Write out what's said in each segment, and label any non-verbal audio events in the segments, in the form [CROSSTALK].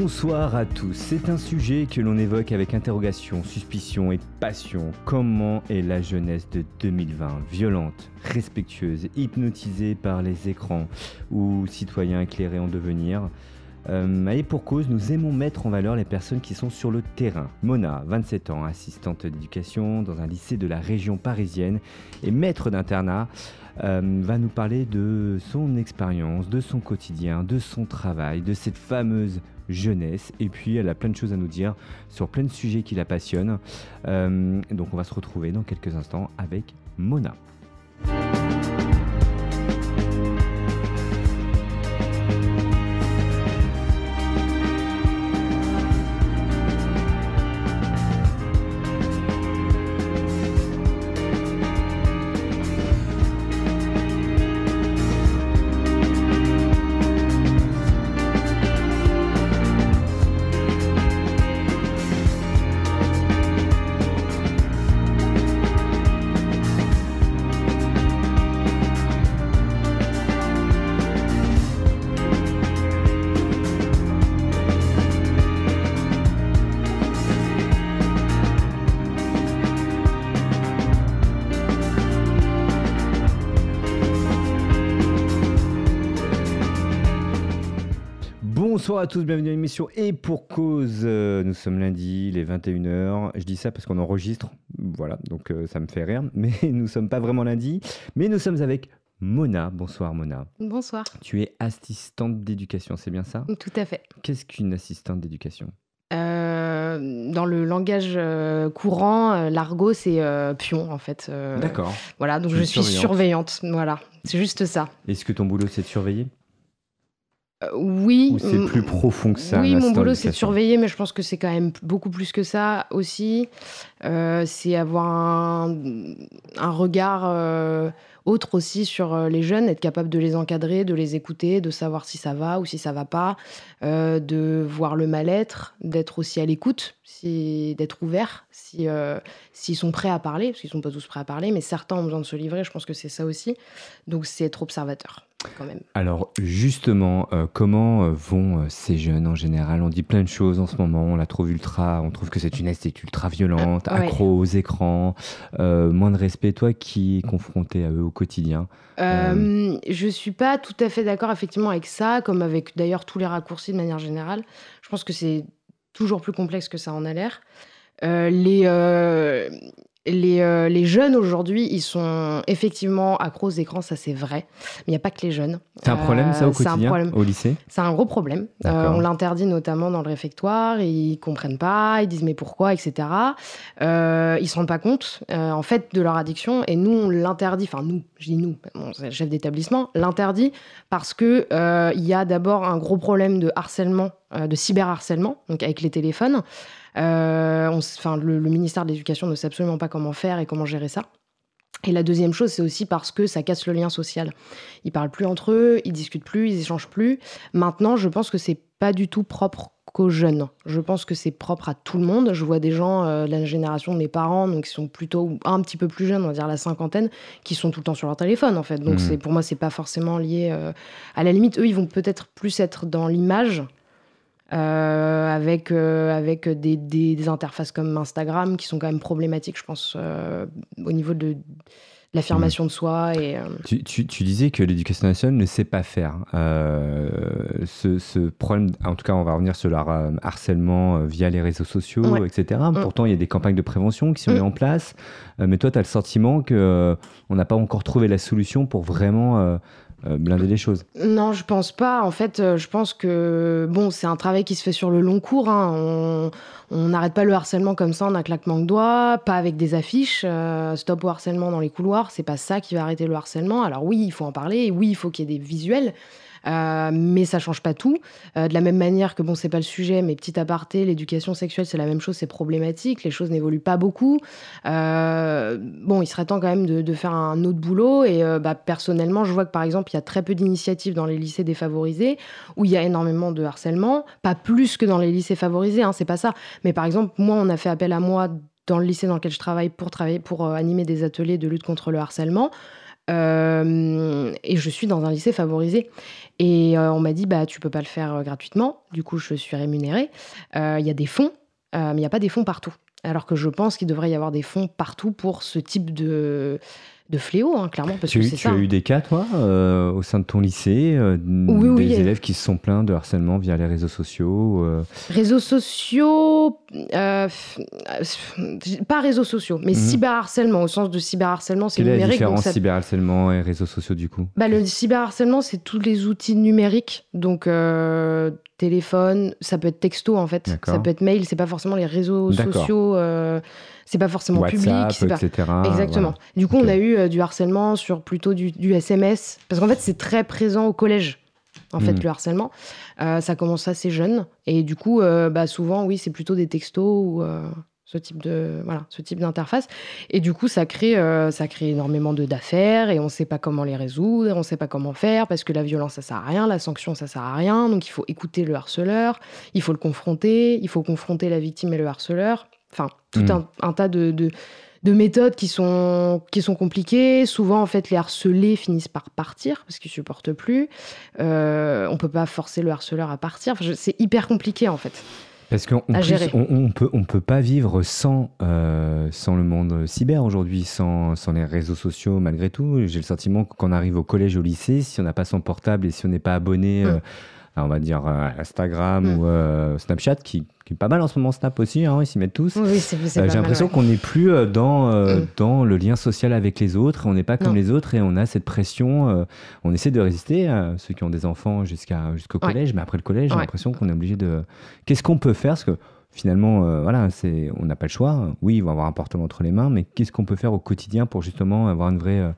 Bonsoir à tous. C'est un sujet que l'on évoque avec interrogation, suspicion et passion. Comment est la jeunesse de 2020 Violente, respectueuse, hypnotisée par les écrans ou citoyens éclairés en devenir euh, et pour cause, nous aimons mettre en valeur les personnes qui sont sur le terrain. Mona, 27 ans, assistante d'éducation dans un lycée de la région parisienne et maître d'internat, euh, va nous parler de son expérience, de son quotidien, de son travail, de cette fameuse jeunesse. Et puis, elle a plein de choses à nous dire sur plein de sujets qui la passionnent. Euh, donc, on va se retrouver dans quelques instants avec Mona. Bonsoir à tous, bienvenue à l'émission Et pour cause, euh, nous sommes lundi, les 21h. Je dis ça parce qu'on enregistre, voilà, donc euh, ça me fait rire. [LAUGHS] Mais nous ne sommes pas vraiment lundi, mais nous sommes avec Mona. Bonsoir Mona. Bonsoir. Tu es assistante d'éducation, c'est bien ça? Tout à fait. Qu'est-ce qu'une assistante d'éducation? Euh, dans le langage courant, l'argot, c'est pion, en fait. D'accord. Voilà, donc je suis surveillante. Voilà, c'est juste ça. Est-ce que ton boulot, c'est de surveiller? Oui. Ou c'est plus profond que ça Oui, mon boulot, c'est de surveiller, mais je pense que c'est quand même beaucoup plus que ça aussi. Euh, c'est avoir un, regard euh, autre aussi sur les jeunes, être capable de les encadrer, de les écouter, de savoir si ça va ou si ça va pas, de voir le mal-être, d'être aussi à l'écoute, si, d'être ouvert, si, s'ils sont prêts à parler, parce qu'ils sont pas tous prêts à parler, mais certains ont besoin de se livrer, je pense que c'est ça aussi. Donc c'est être observateur. Alors justement, euh, comment euh, vont euh, ces jeunes en général? On dit plein de choses en ce moment, on la trouve ultra, on trouve que c'est une esthétique ultra violente, accro aux écrans, moins de respect. Toi qui es confronté à eux au quotidien? Je suis pas tout à fait d'accord effectivement avec ça, comme avec d'ailleurs tous les raccourcis de manière générale. Je pense que c'est toujours plus complexe que ça en a l'air. les, euh, les, jeunes aujourd'hui, ils sont effectivement accros aux écrans, ça c'est vrai. Mais il n'y a pas que les jeunes. C'est un problème ça au euh, quotidien, au lycée? C'est un gros problème. Euh, on l'interdit notamment dans le réfectoire, ils comprennent pas, ils disent mais pourquoi, etc. Euh, ils se rendent pas compte en fait de leur addiction et nous on l'interdit, enfin nous, je dis nous, c'est le chef d'établissement, l'interdit parce que il y a d'abord un gros problème de harcèlement, de cyberharcèlement, donc avec les téléphones. Euh, enfin, le, ministère de l'Éducation ne sait absolument pas comment faire et comment gérer ça. Et la deuxième chose, c'est aussi parce que ça casse le lien social. Ils parlent plus entre eux, ils discutent plus, ils échangent plus. Maintenant, je pense que c'est pas du tout propre qu'aux jeunes. Je pense que c'est propre à tout le monde. Je vois des gens euh, de la génération de mes parents, donc qui sont plutôt un petit peu plus jeunes, on va dire la cinquantaine, qui sont tout le temps sur leur téléphone en fait. Donc mmh. c'est pour moi c'est pas forcément lié. Euh, à la limite, eux ils vont peut-être plus être dans l'image euh, avec, euh, avec des, des, interfaces comme Instagram qui sont quand même problématiques, je pense, euh, au niveau de, l'affirmation de soi. Et, tu, tu, tu, disais que l'éducation nationale ne sait pas faire. Ce, ce, problème, en tout cas, on va revenir sur le harcèlement via les réseaux sociaux, etc. Mm. Pourtant, il y a des campagnes de prévention qui sont mises mm. en place. mais toi, tu as le sentiment qu'on n'a pas encore trouvé la solution pour vraiment blinder les choses. Non, je pense pas. En fait, euh, je pense que bon, c'est un travail qui se fait sur le long cours. Hein. On n'arrête pas le harcèlement comme ça en un claquement de doigts, pas avec des affiches. Euh, stop au harcèlement dans les couloirs, c'est pas ça qui va arrêter le harcèlement. Alors oui, il faut en parler. Oui, il faut qu'il y ait des visuels. Euh, mais ça change pas tout. Euh, de la même manière que, bon, c'est pas le sujet, mais petit aparté, l'éducation sexuelle, c'est la même chose, c'est problématique, les choses n'évoluent pas beaucoup. Euh, bon, il serait temps quand même de, faire un autre boulot. Et bah, personnellement, je vois que par exemple, il y a très peu d'initiatives dans les lycées défavorisés où il y a énormément de harcèlement, pas plus que dans les lycées favorisés, hein, c'est pas ça. Mais par exemple, moi, on a fait appel à moi dans le lycée dans lequel je travaille pour travailler pour animer des ateliers de lutte contre le harcèlement. Et je suis dans un lycée favorisé. Et on m'a dit, bah, tu peux pas le faire gratuitement. Du coup, je suis rémunérée. Il y a des fonds, mais il n'y a pas des fonds partout. Alors que je pense qu'il devrait y avoir des fonds partout pour ce type de, de fléau, hein, clairement. Parce tu, que tu as eu des cas, toi, euh, au sein de ton lycée, euh, des élèves qui se sont plaints de harcèlement via les réseaux sociaux euh Réseaux sociaux, pas réseaux sociaux, mais mhm. cyberharcèlement, au sens de cyberharcèlement, c'est numérique. Quelle est la différence ça... cyberharcèlement et réseaux sociaux, du coup? Bah, Le cyberharcèlement, c'est tous les outils numériques, donc téléphone, ça peut être texto, en fait, ça peut être mail, c'est pas forcément les réseaux sociaux c'est pas forcément public, c'est etc. Exactement. Du coup, on a eu euh, du harcèlement sur plutôt du, SMS, parce qu'en fait, c'est très présent au collège. En fait, hmm. le harcèlement, euh, ça commence assez jeune, et du coup, euh, bah, souvent, oui, c'est plutôt des textos ou ce type de voilà, ce type d'interface. Et du coup, ça crée, ça crée énormément de d'affaires, et on ne sait pas comment les résoudre, on ne sait pas comment faire, parce que la violence, ça sert à rien, la sanction, ça sert à rien. Donc, il faut écouter le harceleur, il faut le confronter, il faut confronter la victime et le harceleur. Enfin, tout hmm. un, tas de, de, méthodes qui sont, qui sont compliquées. Souvent, en fait, les harcelés finissent par partir parce qu'ils supportent plus. Euh, on peut pas forcer le harceleur à partir. c'est hyper compliqué, en fait. Parce plus, on, on, peut, on peut pas vivre sans, euh, sans le monde cyber aujourd'hui, sans, sans les réseaux sociaux, malgré tout. J'ai le sentiment qu'on arrive au collège, au lycée, si on n'a pas son portable et si on n'est pas abonné. Hmm. Euh, on va dire Instagram mm. ou euh, Snapchat, qui, qui, est pas mal en ce moment, Snap aussi, hein, ils s'y mettent tous. Oui, c'est, euh, J'ai l'impression qu'on n'est plus dans, mm. dans le lien social avec les autres, on n'est pas comme les autres et on a cette pression. on essaie de résister, ceux qui ont des enfants jusqu'à, jusqu'au collège, mais après le collège, j'ai l'impression qu'on est obligé de. Qu'est-ce qu'on peut faire? Parce que finalement, voilà, c'est, on n'a pas le choix. Oui, ils vont avoir un portable entre les mains, mais qu'est-ce qu'on peut faire au quotidien pour justement avoir une vraie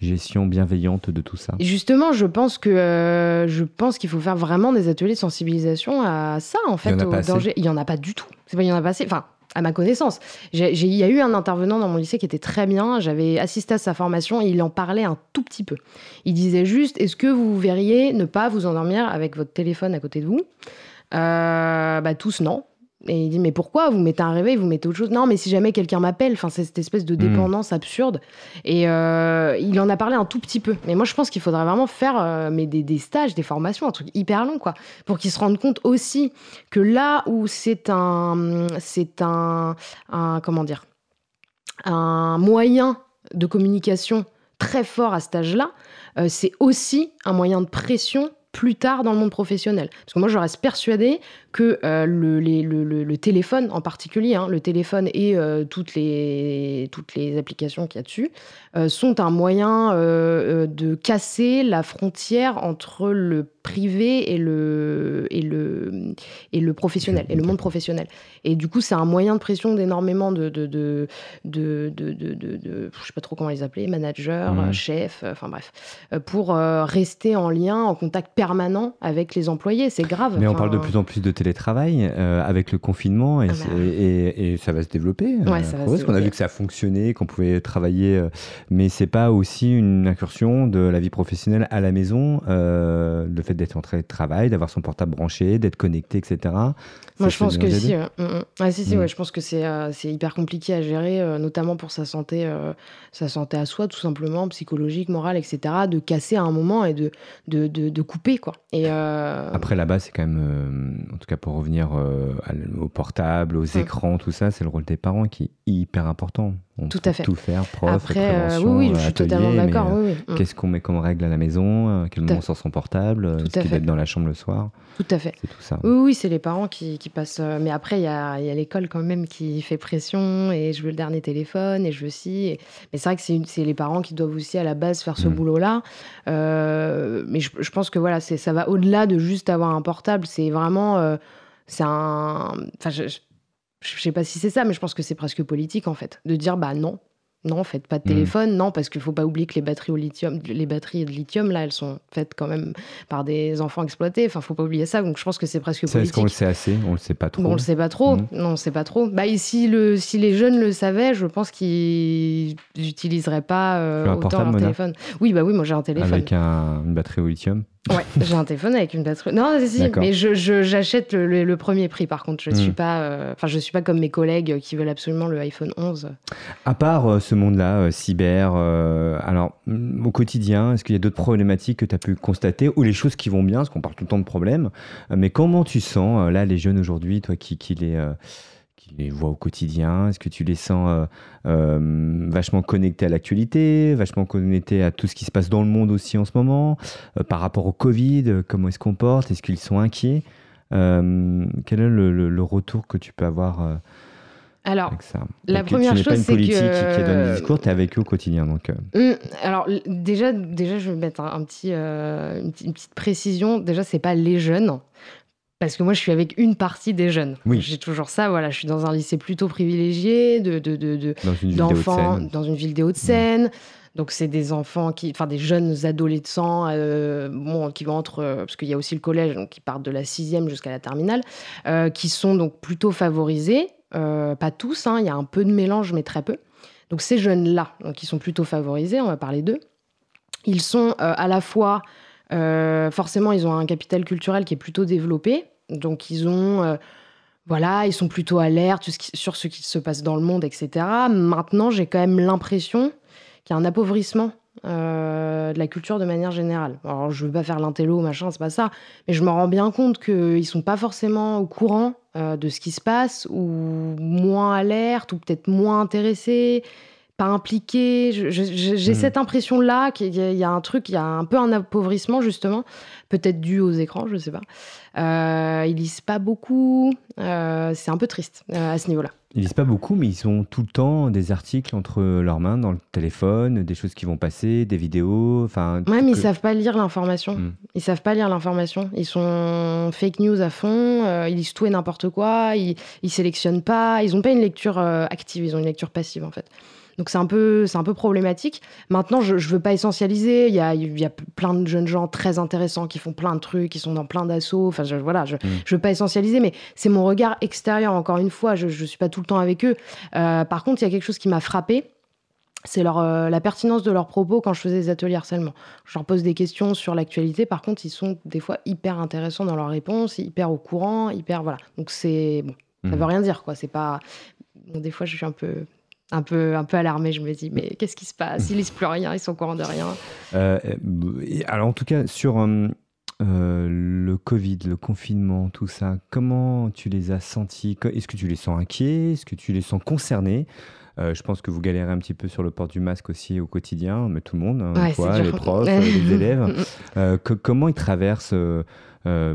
gestion bienveillante de tout ça Justement, je pense que euh, je pense qu'il faut faire vraiment des ateliers de sensibilisation à ça en fait, au danger. Il y en a pas du tout. C'est pas il y en a pas assez. Enfin, à ma connaissance. Il y a eu un intervenant dans mon lycée qui était très bien. J'avais assisté à sa formation et il en parlait un tout petit peu. Il disait juste Est-ce que vous verriez ne pas vous endormir avec votre téléphone à côté de vous? Euh, bah, Tous, non. Et il dit mais pourquoi vous mettez un réveil, vous mettez autre chose? Non, mais si jamais quelqu'un m'appelle, enfin c'est cette espèce de hmm. dépendance absurde. Et euh, il en a parlé un tout petit peu. Mais moi je pense qu'il faudrait vraiment faire euh, mais des, des, stages, des formations, un truc hyper long quoi, pour qu'ils se rendent compte aussi que là où c'est un, c'est un, un, comment dire, un moyen de communication très fort à cet âge-là, euh, c'est aussi un moyen de pression plus tard dans le monde professionnel. Parce que moi, je reste persuadée que euh, le, le, téléphone en particulier, hein, le téléphone et euh, toutes, les, toutes les applications qu'il y a dessus, euh, sont un moyen de casser la frontière entre le privé et le, et le, et le professionnel, et le monde professionnel. Et du coup, c'est un moyen de pression d'énormément de de, de, de, de, je sais pas trop comment les appeler, managers, mmh. chefs, enfin bref, pour rester en lien, en contact permanent avec les employés. C'est grave. Mais on parle de plus en plus de télétravail euh, avec le confinement et, ah bah. et, ça va se développer. Ouais, euh, parce qu'on a vu que ça a fonctionné, qu'on pouvait travailler, euh, mais c'est pas aussi une incursion de la vie professionnelle à la maison, le fait d'être en train de travail, d'avoir son portable branché, d'être connecté, etc. Moi, je pense que si. Mm, mm. Ah, si, si, mm. ouais, je pense que c'est c'est hyper compliqué à gérer, notamment pour sa santé, sa santé à soi, tout simplement, psychologique, morale, etc. De casser à un moment et de, de, de, couper, quoi. Et Après, là-bas, c'est quand même, en tout cas pour revenir euh, au portable, aux écrans, tout ça, c'est le rôle des parents qui est hyper important. On tout à fait. Tout faire, prof, Après, euh, oui, oui, je suis totalement d'accord. Euh, mm. Qu'est-ce qu'on met comme règle à la maison Quel moment sort son portable Est-ce qu'il être dans la chambre le soir Tout à fait. Tout ça. Oui, oui, c'est les parents qui, qui passent. Mais après, il y a, y a l'école quand même qui fait pression et je veux le dernier téléphone et je veux ci. Mais c'est vrai que c'est les parents qui doivent aussi à la base faire ce mm. boulot-là. mais je, je, pense que voilà, ça va au-delà de juste avoir un portable. C'est vraiment c'est un. Enfin, je, je sais pas si c'est ça, mais je pense que c'est presque politique en fait, de dire bah non, non, faites pas de mmh. téléphone, non, parce qu'il faut pas oublier que les batteries au lithium, les batteries de lithium là, elles sont faites quand même par des enfants exploités. Enfin, faut pas oublier ça. Donc, je pense que c'est presque politique. Est-ce qu'on le sait assez On le sait pas trop. Bon, on le sait pas trop. Mmh. Non, on sait pas trop. Bah, si le, si les jeunes le savaient, je pense qu'ils n'utiliseraient pas euh, autant leur téléphone. Oui, bah oui, moi j'ai un téléphone. Avec un, une batterie au lithium. Ouais, j'ai un téléphone avec une batterie. Non, si, mais je, j'achète le, premier prix. Par contre, je ne suis hmm. pas, euh, je suis pas comme mes collègues qui veulent absolument le iPhone 11. À part euh, ce monde-là, euh, cyber, alors mm, au quotidien, est-ce qu'il y a d'autres problématiques que tu as pu constater ou les choses qui vont bien, parce qu'on parle tout le temps de problèmes. mais comment tu sens là les jeunes aujourd'hui, toi qui, qui les les vois au quotidien? Est-ce que tu les sens euh, euh, vachement connectés à l'actualité, vachement connectés à tout ce qui se passe dans le monde aussi en ce moment? Euh, Par rapport au Covid, comment ils se comportent? Est-ce qu'ils sont inquiets? Quel est le, retour que tu peux avoir alors, avec ça? la première chose, c'est que... Tu n'es pas une politique qui donne des discours, tu es avec eux au quotidien. Donc, mmh, alors, déjà, déjà, je vais mettre un, petit, une, petite précision. Déjà, c'est pas les jeunes. Parce que moi, je suis avec une partie des jeunes. Oui. J'ai toujours ça. Voilà, je suis dans un lycée plutôt privilégié de, d'enfants dans une ville des Hauts-de-Seine. Donc, c'est des enfants qui, enfin, des jeunes adolescents, euh, bon, qui vont entre, euh, parce qu'il y a aussi le collège, donc qui partent de la sixième jusqu'à la terminale, euh, qui sont donc plutôt favorisés. pas tous, hein, il y a un peu de mélange, mais très peu. Donc, ces jeunes-là, donc, qui sont plutôt favorisés, on va parler d'eux. Ils sont à la fois, forcément, ils ont un capital culturel qui est plutôt développé. Donc ils ont, euh, voilà, ils sont plutôt alertes sur ce qui se passe dans le monde, etc. Maintenant, j'ai quand même l'impression qu'il y a un appauvrissement euh, de la culture de manière générale. Alors, je veux pas faire l'intello, machin, c'est pas ça, mais je me rends bien compte qu'ils sont pas forcément au courant euh, de ce qui se passe, ou moins alertes, ou peut-être moins intéressés pas impliqués. J'ai mmh. cette impression-là qu'il y, a un truc, il y a un peu un appauvrissement, justement, peut-être dû aux écrans, je sais pas. Euh, ils lisent pas beaucoup. Euh, c'est un peu triste euh, à ce niveau-là. Ils lisent pas beaucoup, mais ils ont tout le temps des articles entre leurs mains, dans le téléphone, des choses qui vont passer, des vidéos. Enfin. Ouais, mais ils savent pas lire l'information. Mmh. Ils savent pas lire l'information. Ils sont fake news à fond. ils lisent tout et n'importe quoi. Ils, ils sélectionnent pas. Ils ont pas une lecture active. Ils ont une lecture passive en fait. Donc c'est un peu, c'est un peu problématique. Maintenant, je, ne veux pas essentialiser. Il y a, il y a plein de jeunes gens très intéressants qui font plein de trucs, qui sont dans plein d'assauts. Enfin, je, voilà, je, mm. je veux pas essentialiser, mais c'est mon regard extérieur. Encore une fois, je, je suis pas tout le temps avec eux. Euh, par contre, il y a quelque chose qui m'a frappé c'est leur, euh, la pertinence de leurs propos quand je faisais des ateliers harcèlement. Je leur pose des questions sur l'actualité, par contre, ils sont des fois hyper intéressants dans leurs réponses, hyper au courant, hyper. Voilà. Donc, c'est. Bon, ça mm. veut rien dire, quoi. C'est pas. Bon, des fois, je suis un peu un peu, un peu alarmé. Je me dis, mais qu'est-ce qui se passe? Ils lisent plus rien, ils sont au courant de rien. Euh, alors, en tout cas, sur euh, euh, le Covid, le confinement, tout ça, comment tu les as sentis? Est-ce que tu les sens inquiets? Est-ce que tu les sens concernés? Je pense que vous galérez un petit peu sur le port du masque aussi au quotidien, mais tout le monde, hein, les profs, les [LAUGHS] élèves. comment ils traversent euh,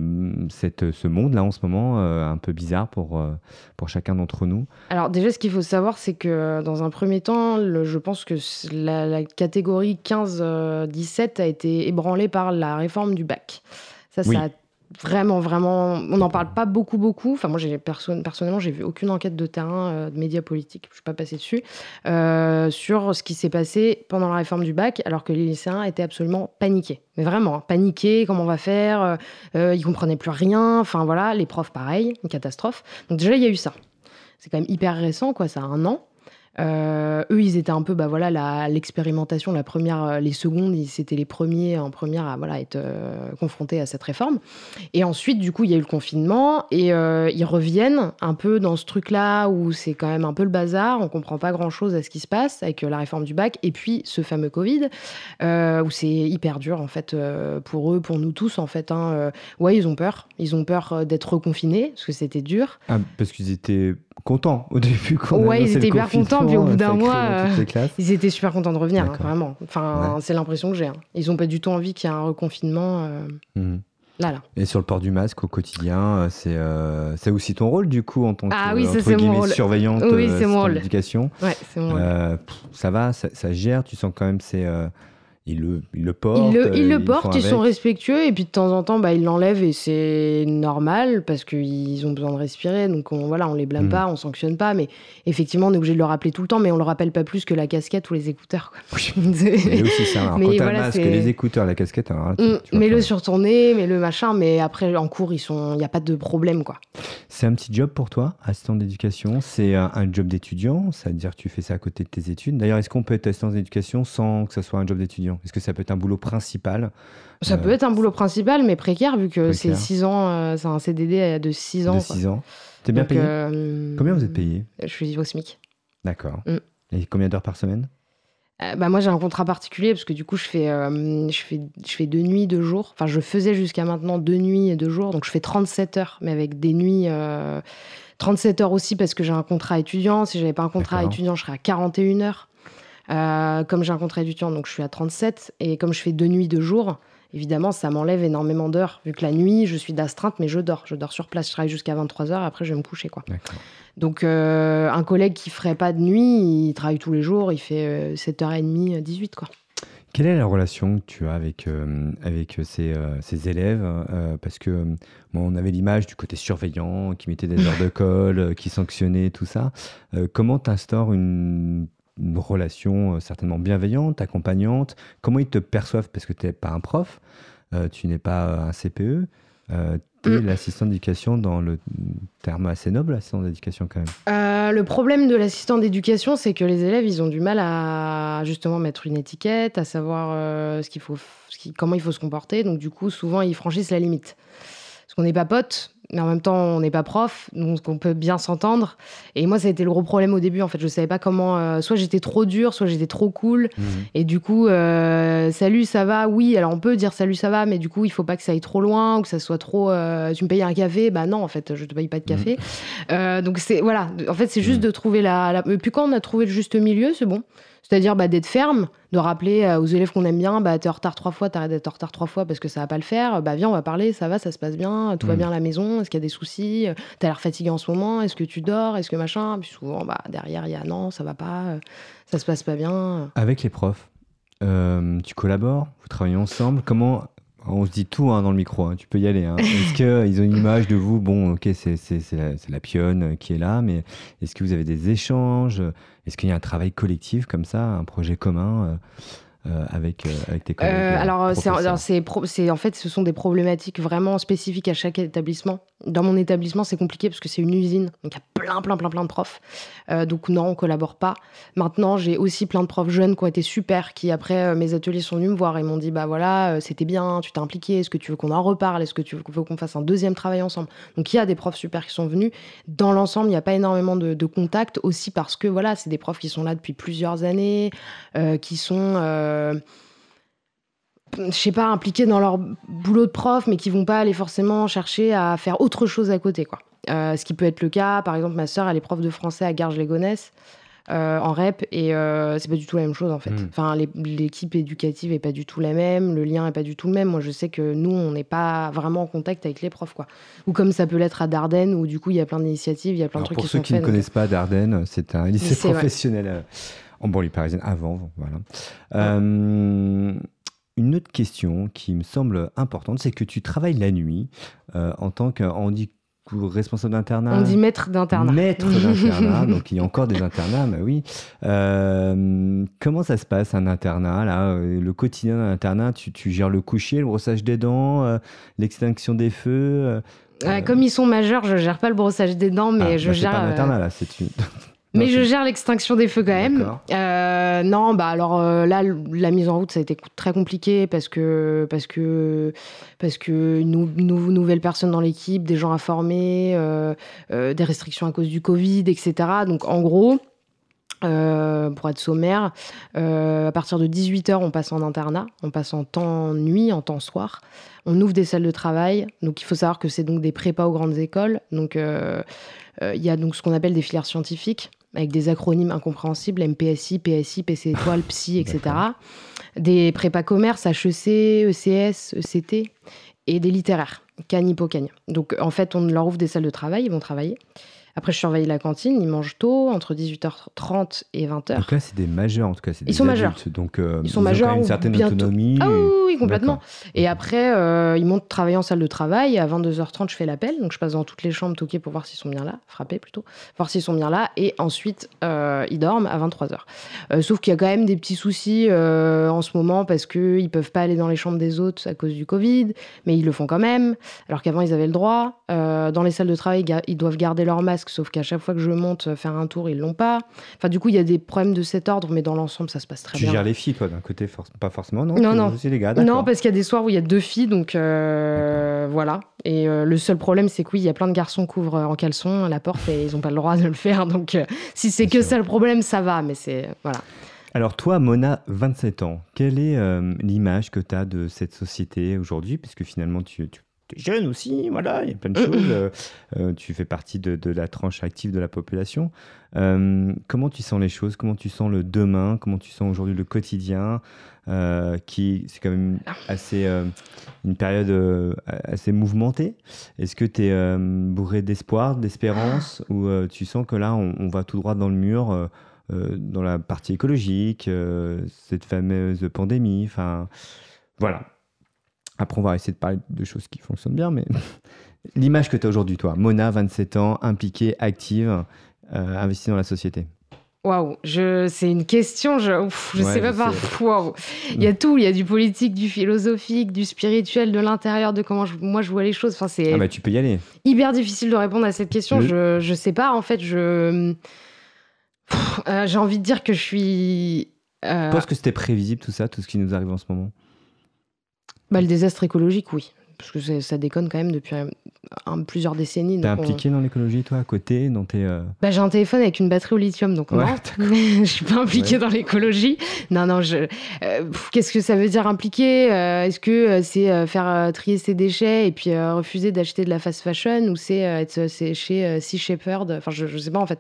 cette, ce monde-là en ce moment, euh, un peu bizarre pour, euh, pour chacun d'entre nous? Alors déjà, ce qu'il faut savoir, c'est que dans un premier temps, je pense que la, catégorie 15-17 a été ébranlée par la réforme du bac. Ça, ça a vraiment, vraiment, on n'en parle pas beaucoup, beaucoup. Enfin, moi, j'ai personnellement, j'ai vu aucune enquête de terrain euh, de médias politiques, je suis pas passée dessus, euh, sur ce qui s'est passé pendant la réforme du bac, alors que les lycéens étaient absolument paniqués. Mais vraiment, hein, paniqués, comment on va faire euh, euh, Ils comprenaient plus rien. Enfin, voilà, les profs, pareil, une catastrophe. Donc déjà, il y a eu ça. C'est quand même hyper récent, quoi, ça a un an. Euh, eux, ils étaient un peu, bah voilà, l'expérimentation, la, première, euh, les secondes, c'était les premiers en première à voilà être euh, confrontés à cette réforme. Et ensuite, du coup, il y a eu le confinement et ils reviennent un peu dans ce truc-là où c'est quand même un peu le bazar, on comprend pas grand-chose à ce qui se passe avec la réforme du bac et puis ce fameux Covid où c'est hyper dur en fait pour eux, pour nous tous en fait. Hein, ouais, ils ont peur, ils ont peur d'être reconfinés parce que c'était dur. Ah, parce qu'ils étaient contents au début. Quand ouais, ils étaient hyper contents puis au bout d'un mois, euh, ils étaient super contents de revenir, hein, vraiment. Enfin, c'est l'impression que j'ai. Hein. Ils n'ont pas du tout envie qu'il y ait un reconfinement. Euh, mhm. Là, là. Et sur le port du masque au quotidien, euh, c'est aussi ton rôle du coup en tant que ah, oui, guillemets, surveillante oui, c'est mon rôle. Ouais, c'est mon rôle. ça va, ça, ça, gère, tu sens quand même c'est ils le, ils le portent. Ils le, ils le portent, ils sont respectueux, et puis de temps en temps, bah, ils l'enlèvent, et c'est normal, parce qu'ils ont besoin de respirer, donc on, voilà, on les blâme mm. pas, on sanctionne pas, mais effectivement, on est obligé de le rappeler tout le temps, mais on le rappelle pas plus que la casquette ou les écouteurs. Quoi. Oui. [LAUGHS] aussi ça, [LAUGHS] mais quand voilà, masque, les écouteurs, la casquette, alors, mets-le sur ton nez, mets-le machin, mais après, en cours, il n'y a pas de problème, quoi. C'est un petit job pour toi, assistant d'éducation? C'est un, un, job d'étudiant, c'est-à-dire que tu fais ça à côté de tes études? D'ailleurs, est-ce qu'on peut être assistant d'éducation sans que ça soit un job d'étudiant? Est-ce que ça peut être un boulot principal Ça peut être un boulot principal, mais précaire, vu que c'est 6 ans, c'est un CDD de 6 ans. De 6 ans. T'es bien payé Combien vous êtes payé Je suis au SMIC. D'accord. Mm. Et combien d'heures par semaine euh, bah moi j'ai un contrat particulier parce que du coup je fais, euh, je fais, je fais deux nuits, deux jours. Enfin je faisais jusqu'à maintenant deux nuits et deux jours. Donc je fais 37 heures mais avec des nuits... 37 euh, heures aussi parce que j'ai un contrat étudiant. Si j'avais pas un contrat étudiant je serais à 41 heures. Comme j'ai un contrat étudiant donc je suis à 37 et comme je fais deux nuits, deux jours, évidemment, ça m'enlève énormément d'heures, vu que la nuit, je suis d'astreinte, mais je dors. Je dors sur place, je travaille jusqu'à 23h, après je vais me coucher. Quoi. Donc, euh, un collègue qui ferait pas de nuit, il travaille tous les jours, il fait 7h30, 18 quoi. Quelle est la relation que tu as avec, euh, avec ces, euh, ces élèves Parce que moi, on avait l'image du côté surveillant, qui mettait des heures de [LAUGHS] colle, qui sanctionnait, tout ça. comment tu instaures une, une, relation certainement bienveillante, accompagnante Comment ils te perçoivent? Parce que tu n'es pas un prof, tu n'es pas un CPE. Tu es mm. l'assistant d'éducation dans le terme assez noble, l'assistant d'éducation quand même. Euh, le problème de l'assistant d'éducation, c'est que les élèves, ils ont du mal à justement mettre une étiquette, à savoir euh, ce qu'il faut, comment il faut se comporter. Donc du coup, souvent, ils franchissent la limite. Parce qu'on n'est pas potes, mais en même temps, on n'est pas prof, donc on peut bien s'entendre. Et moi, ça a été le gros problème au début. En fait, je savais pas comment. Euh, soit j'étais trop dur, soit j'étais trop cool. Mhm. Et du coup, euh, salut, ça va? Oui, alors on peut dire salut, ça va, mais du coup, il faut pas que ça aille trop loin ou que ça soit trop. Euh, tu me payes un café? Bah non, en fait, je te paye pas de café. Mhm. donc c'est voilà. En fait, c'est juste mhm. de trouver la, la. Puis quand on a trouvé le juste milieu, c'est bon. C'est-à-dire bah, d'être ferme, de rappeler euh, aux élèves qu'on aime bien, bah, t'es en retard trois fois, t'arrêtes d'être en retard trois fois parce que ça va pas le faire. Bah, viens, on va parler, ça va, ça se passe bien, tout va mm. bien à la maison, est-ce qu'il y a des soucis T'as l'air fatigué en ce moment, est-ce que tu dors Est-ce que machin Puis souvent, bah, derrière, il y a non, ça va pas, euh, ça se passe pas bien. Avec les profs, euh, tu collabores, vous travaillez ensemble. Comment on se dit tout hein, dans le micro, hein, tu peux y aller. Hein. Est-ce qu'ils [LAUGHS] ont une image de vous? Bon, ok, c'est la, la, pionne qui est là, mais est-ce que vous avez des échanges? Est-ce qu'il y a un travail collectif comme ça, un projet commun euh, euh, avec, euh, avec tes collègues Alors, c'est en fait, ce sont des problématiques vraiment spécifiques à chaque établissement. Dans mon établissement, c'est compliqué parce que c'est une usine, donc il y a plein, plein, plein, plein de profs. Euh, donc non, on collabore pas. Maintenant, j'ai aussi plein de profs jeunes qui ont été super, qui après euh, mes ateliers sont venus me voir et m'ont dit bah voilà, euh, c'était bien, tu t'es impliqué, est-ce que tu veux qu'on en reparle, est-ce que tu veux qu'on fasse un deuxième travail ensemble? Donc il y a des profs super qui sont venus. Dans l'ensemble, il n'y a pas énormément de, de contacts aussi parce que voilà, c'est des profs qui sont là depuis plusieurs années, qui sont je sais pas, impliqués dans leur boulot de prof, mais qui vont pas aller forcément chercher à faire autre chose à côté, quoi. Euh, ce qui peut être le cas, par exemple, ma sœur, elle est prof de français à Garges-les-Gonesse. Euh, en REP et euh, c'est pas du tout la même chose en fait. Hmm. Enfin, l'équipe éducative est pas du tout la même, le lien est pas du tout le même. Moi, je sais que nous, on n'est pas vraiment en contact avec les profs, quoi. Ou comme ça peut l'être à Dardenne, où du coup, il y a plein d'initiatives, il y a plein de trucs qui sont. Pour ceux qui ne connaissent pas Dardenne, c'est un lycée professionnel en banlieue parisienne avant, voilà. Une autre question qui me semble importante, c'est que tu travailles la nuit euh, en tant que, on dit responsable d'internat. On dit maître d'internat. Maître [LAUGHS] d'internat, donc il y a encore des internats, mais oui. Euh, comment ça se passe un internat là euh, Le quotidien d'un internat, tu, tu, gères le coucher, le brossage des dents, l'extinction des feux. comme ils sont majeurs, je gère pas le brossage des dents, mais ah, je bah, gère. C'est pas un internat là, c'est une. [LAUGHS] Mais je gère l'extinction des feux quand même. Euh, non, bah alors euh, là, la mise en route, ça a été très compliqué parce que parce que parce que nous, nouvelles personnes dans l'équipe, des gens à former, euh, des restrictions à cause du Covid, etc. Donc en gros. pour être sommaire, à partir de 18h, on passe en internat, on passe en temps nuit, en temps soir. On ouvre des salles de travail. Donc il faut savoir que c'est donc des prépas aux grandes écoles. Donc il y a donc ce qu'on appelle des filières scientifiques avec des acronymes incompréhensibles, MPSI, PSI, PC étoile, PSI, [LAUGHS] etc. Des prépas commerce, HEC, ECS, ECT et des littéraires, Cagne, Hippocagne. Donc en fait, on leur ouvre des salles de travail, ils vont travailler. Après, je surveille la cantine, ils mangent tôt, entre 18h30 et 20h. Donc là, c'est des majeurs, en tout cas. Ils sont majeurs. Donc, euh, ils sont majeurs. Ont une certaine autonomie. Ah oui, complètement. Et après, euh, ils montent travailler en salle de travail. À 22h30, je fais l'appel. Donc, je passe dans toutes les chambres toquer pour voir s'ils sont bien là, frapper plutôt, voir s'ils sont bien là. Et ensuite, euh, ils dorment à 23h. sauf qu'il y a quand même des petits soucis en ce moment parce qu'ils ne peuvent pas aller dans les chambres des autres à cause du Covid, mais ils le font quand même. Alors qu'avant, ils avaient le droit. dans les salles de travail, ils doivent garder leur masque masque, sauf qu'à chaque fois que je monte faire un tour, ils l'ont pas. Enfin, du coup, il y a des problèmes de cet ordre, mais dans l'ensemble, ça se passe très bien. Tu gères les filles, toi, d'un côté, pas forcément, non? Non, non. les gars, non, parce qu'il y a des soirs où il y a deux filles, donc voilà. Et le seul problème, c'est que oui, il y a plein de garçons qui ouvrent en caleçon la porte et ils n'ont pas le droit de le faire. Donc, si c'est que ça le problème, ça va, mais c'est. Voilà. Alors toi, Mona, 27 ans, quelle est euh, l'image que tu as de cette société aujourd'hui? Puisque finalement, tu, es jeune aussi, voilà, il y a plein de choses. Euh, euh, tu fais partie de, la tranche active de la population. comment tu sens les choses? Comment tu sens le demain? Comment tu sens aujourd'hui le quotidien? Qui c'est quand même assez une période assez mouvementée. Est-ce que tu es bourré d'espoir, d'espérance, ou tu sens que là on, on, va tout droit dans le mur euh, dans la partie écologique, euh, cette fameuse pandémie, enfin voilà. Après, on va essayer de parler de choses qui fonctionnent bien, mais [LAUGHS] l'image que tu as aujourd'hui, toi, Mona, 27 ans, impliquée, active, euh, investie dans la société. Waouh, c'est une question, je, ne sais pas par. [LAUGHS] Waouh, il y a tout, il y a du politique, du philosophique, du spirituel, de l'intérieur, de comment moi je vois les choses. Enfin, c'est. Ah bah tu peux y aller. Hyper difficile de répondre à cette question. Je, je sais pas. En fait, je euh, j'ai envie de dire que je suis. Euh... Je pense que c'était prévisible tout ça, tout ce qui nous arrive en ce moment? Bah, le désastre écologique, oui parce que ça déconne quand même depuis plusieurs décennies. T'es impliqué dans l'écologie, toi, à côté dans tes, euh, bah, J'ai un téléphone avec une batterie au lithium, donc non, [LAUGHS] je suis pas impliqué dans l'écologie. Non, non, je... Euh, qu'est-ce que ça veut dire impliqué euh, Est-ce que c'est faire trier ses déchets et puis refuser d'acheter de la fast fashion ou c'est être chez Sea Shepherd? Enfin, je, je sais pas en fait.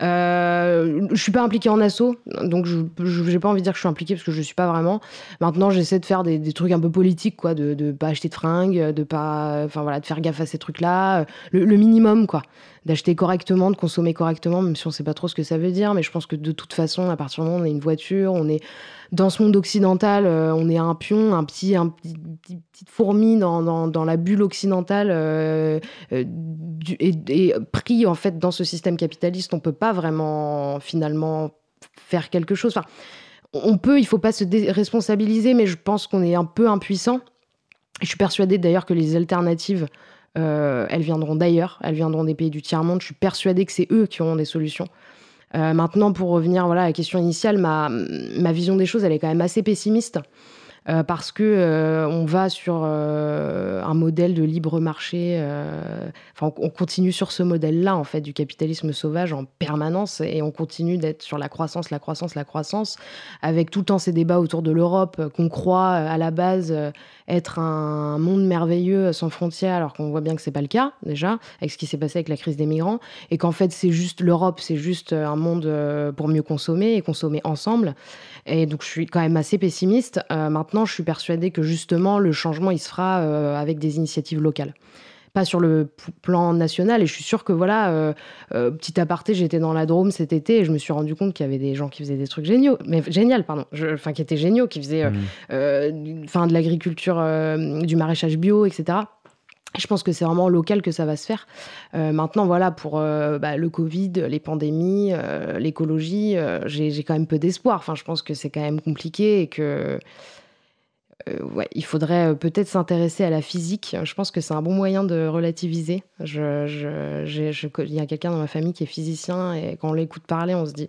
je suis pas impliqué en assaut, donc je j'ai pas envie de dire que je suis impliqué parce que je suis pas vraiment. Maintenant, j'essaie de faire des, des, trucs un peu politiques, quoi, de ne pas acheter de fringues de pas, enfin voilà, de faire gaffe à ces trucs-là, le, minimum quoi, d'acheter correctement, de consommer correctement, même si on sait pas trop ce que ça veut dire, mais je pense que de toute façon, à partir du moment où on a une voiture, on est dans ce monde occidental, euh, on est un pion, un petit, un petit, petite fourmi dans, dans, la bulle occidentale euh, euh, et, pris en fait dans ce système capitaliste, on peut pas vraiment finalement faire quelque chose. Enfin, on peut, il faut pas se responsabiliser, mais je pense qu'on est un peu impuissant je suis persuadée d'ailleurs que les alternatives, euh, elles viendront d'ailleurs, elles viendront des pays du tiers-monde. Je suis persuadée que c'est eux qui auront des solutions. Euh, maintenant, pour revenir à la question initiale, ma, ma vision des choses, elle est quand même assez pessimiste. Euh, parce que euh, on va sur euh, un modèle de libre marché. Enfin, on, continue sur ce modèle-là en fait du capitalisme sauvage en permanence et on continue d'être sur la croissance, la croissance, la croissance, avec tout le temps ces débats autour de l'Europe qu'on croit à la base être un monde merveilleux sans frontières, alors qu'on voit bien que c'est pas le cas déjà avec ce qui s'est passé avec la crise des migrants et qu'en fait c'est juste l'Europe, c'est juste un monde pour mieux consommer et consommer ensemble. Et donc je suis quand même assez pessimiste. maintenant maintenant, je suis persuadée que justement, le changement, il se fera euh, avec des initiatives locales pas sur le plan national. Et je suis sûre que, voilà, euh, euh, petit aparté, j'étais dans la Drôme cet été et je me suis rendu compte qu'il y avait des gens qui faisaient des trucs géniaux, mais génial, pardon, enfin, qui étaient géniaux, qui faisaient mmh. enfin, de l'agriculture, du maraîchage bio, etc. Je pense que c'est vraiment local que ça va se faire. maintenant, voilà, pour bah, le Covid, les pandémies, l'écologie, j'ai quand même peu d'espoir. Enfin, je pense que c'est quand même compliqué et que euh, ouais, il faudrait euh, peut-être s'intéresser à la physique. Je pense que c'est un bon moyen de relativiser. Je, je, il y a quelqu'un dans ma famille qui est physicien et quand on l'écoute parler, on se dit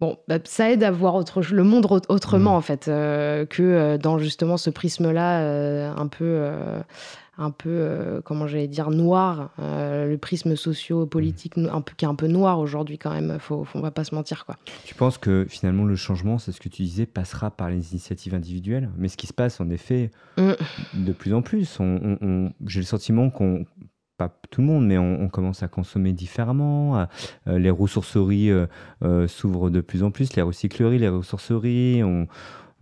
bon, bah, ça aide à voir autre, le monde autrement mmh. en fait euh, que dans justement ce prisme-là un peu un peu, euh, comment j'allais dire, noir, euh, le prisme socio-politique un peu, qui est un peu noir aujourd'hui quand même, faut, faut, on va pas se mentir. Quoi. Tu penses que finalement le changement, c'est ce que tu disais, passera par les initiatives individuelles? Mais ce qui se passe en effet, mm. de plus en plus, on, j'ai le sentiment qu'on, pas tout le monde, mais on, commence à consommer différemment. Euh, les ressourceries s'ouvrent de plus en plus, les recycleries, les ressourceries. On,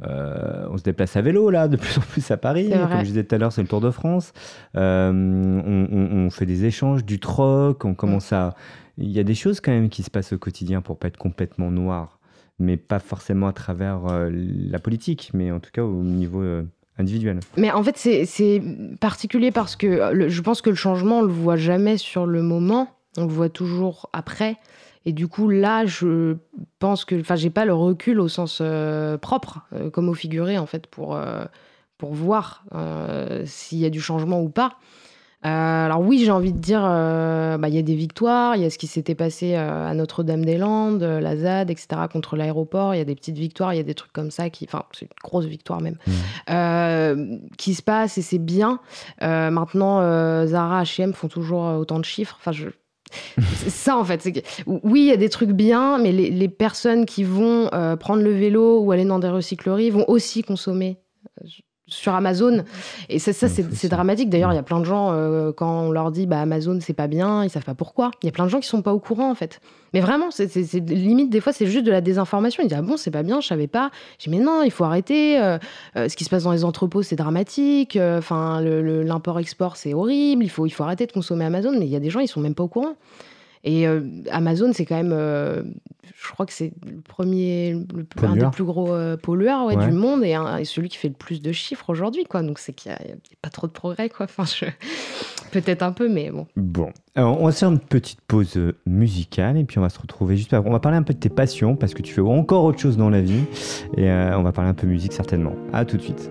euh, on se déplace à vélo là de plus en plus à Paris. Comme je disais tout à l'heure, c'est le Tour de France. Euh, on, fait des échanges, du troc. On commence à. Il y a des choses quand même qui se passent au quotidien pour pas être complètement noir, mais pas forcément à travers euh, la politique, mais en tout cas au niveau individuel. Mais en fait, c'est particulier parce que je pense que le changement, on le voit jamais sur le moment. On le voit toujours après. Et du coup, là, je pense que, enfin, j'ai pas le recul au sens euh, propre, euh, comme au figuré, en fait, pour, euh, pour voir s'il y a du changement ou pas. alors oui, j'ai envie de dire, bah, il y a des victoires, il y a ce qui s'était passé à Notre-Dame-des-Landes, la ZAD, etc., contre l'aéroport, il y a des petites victoires, il y a des trucs comme ça, qui, enfin, c'est une grosse victoire même, mmh. qui se passe et c'est bien. maintenant, Zara, H&M font toujours autant de chiffres. Enfin, je, c'est ça en fait. oui, il y a des trucs bien, mais les, personnes qui vont euh, prendre le vélo ou aller dans des recycleries vont aussi consommer euh, sur Amazon. Et ça, ça c'est dramatique. D'ailleurs, il y a plein de gens, euh, quand on leur dit bah, Amazon, c'est pas bien, ils savent pas pourquoi. Il y a plein de gens qui sont pas au courant, en fait. Mais vraiment, c'est limite, des fois, c'est juste de la désinformation. Ils disent Ah bon, c'est pas bien, je savais pas. J'ai Mais non, il faut arrêter. Euh, euh, ce qui se passe dans les entrepôts, c'est dramatique. Enfin, l'import-export, c'est horrible. Il faut, il faut arrêter de consommer Amazon. Mais il y a des gens, ils sont même pas au courant. Et euh, Amazon, c'est quand même, euh, je crois que c'est le premier, le, un des plus gros euh, pollueurs du monde et, celui qui fait le plus de chiffres aujourd'hui, quoi. Donc c'est qu'il n'y a, pas trop de progrès, quoi. Enfin, [LAUGHS] peut-être un peu, mais bon. Bon, Alors, on va faire une petite pause musicale et puis on va se retrouver juste après. On va parler un peu de tes passions parce que tu fais encore autre chose dans la vie et on va parler un peu musique certainement. À tout de suite.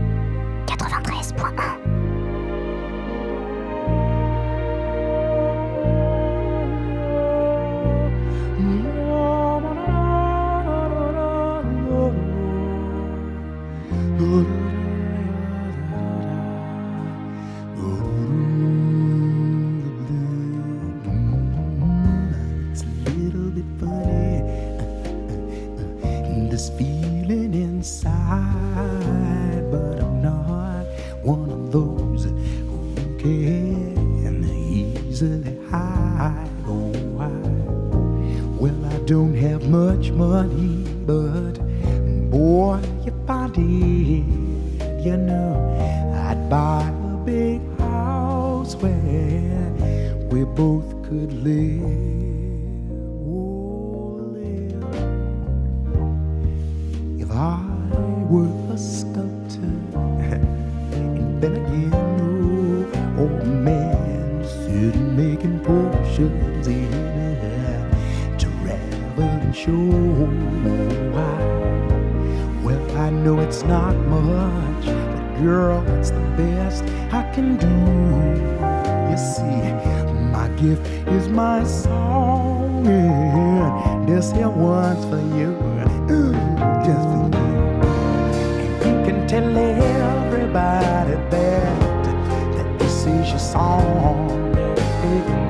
that this is your song.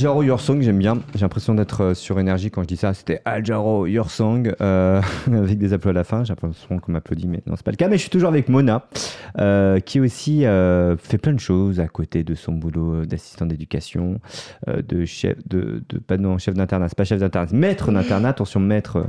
Aljaro Your Song, j'aime bien. J'ai l'impression d'être euh, sur énergie quand je dis ça. C'était Aljaro Your Song euh, [LAUGHS] avec des applaudissements à la fin. J'ai l'impression qu'on m'applaudit, mais non, c'est pas le cas. Mais je suis toujours avec Mona, euh, qui aussi fait plein de choses à côté de son boulot d'assistant d'éducation, de chef de, de pas non chef d'internat, pas chef d'internat, maître d'internat. Attention, maître,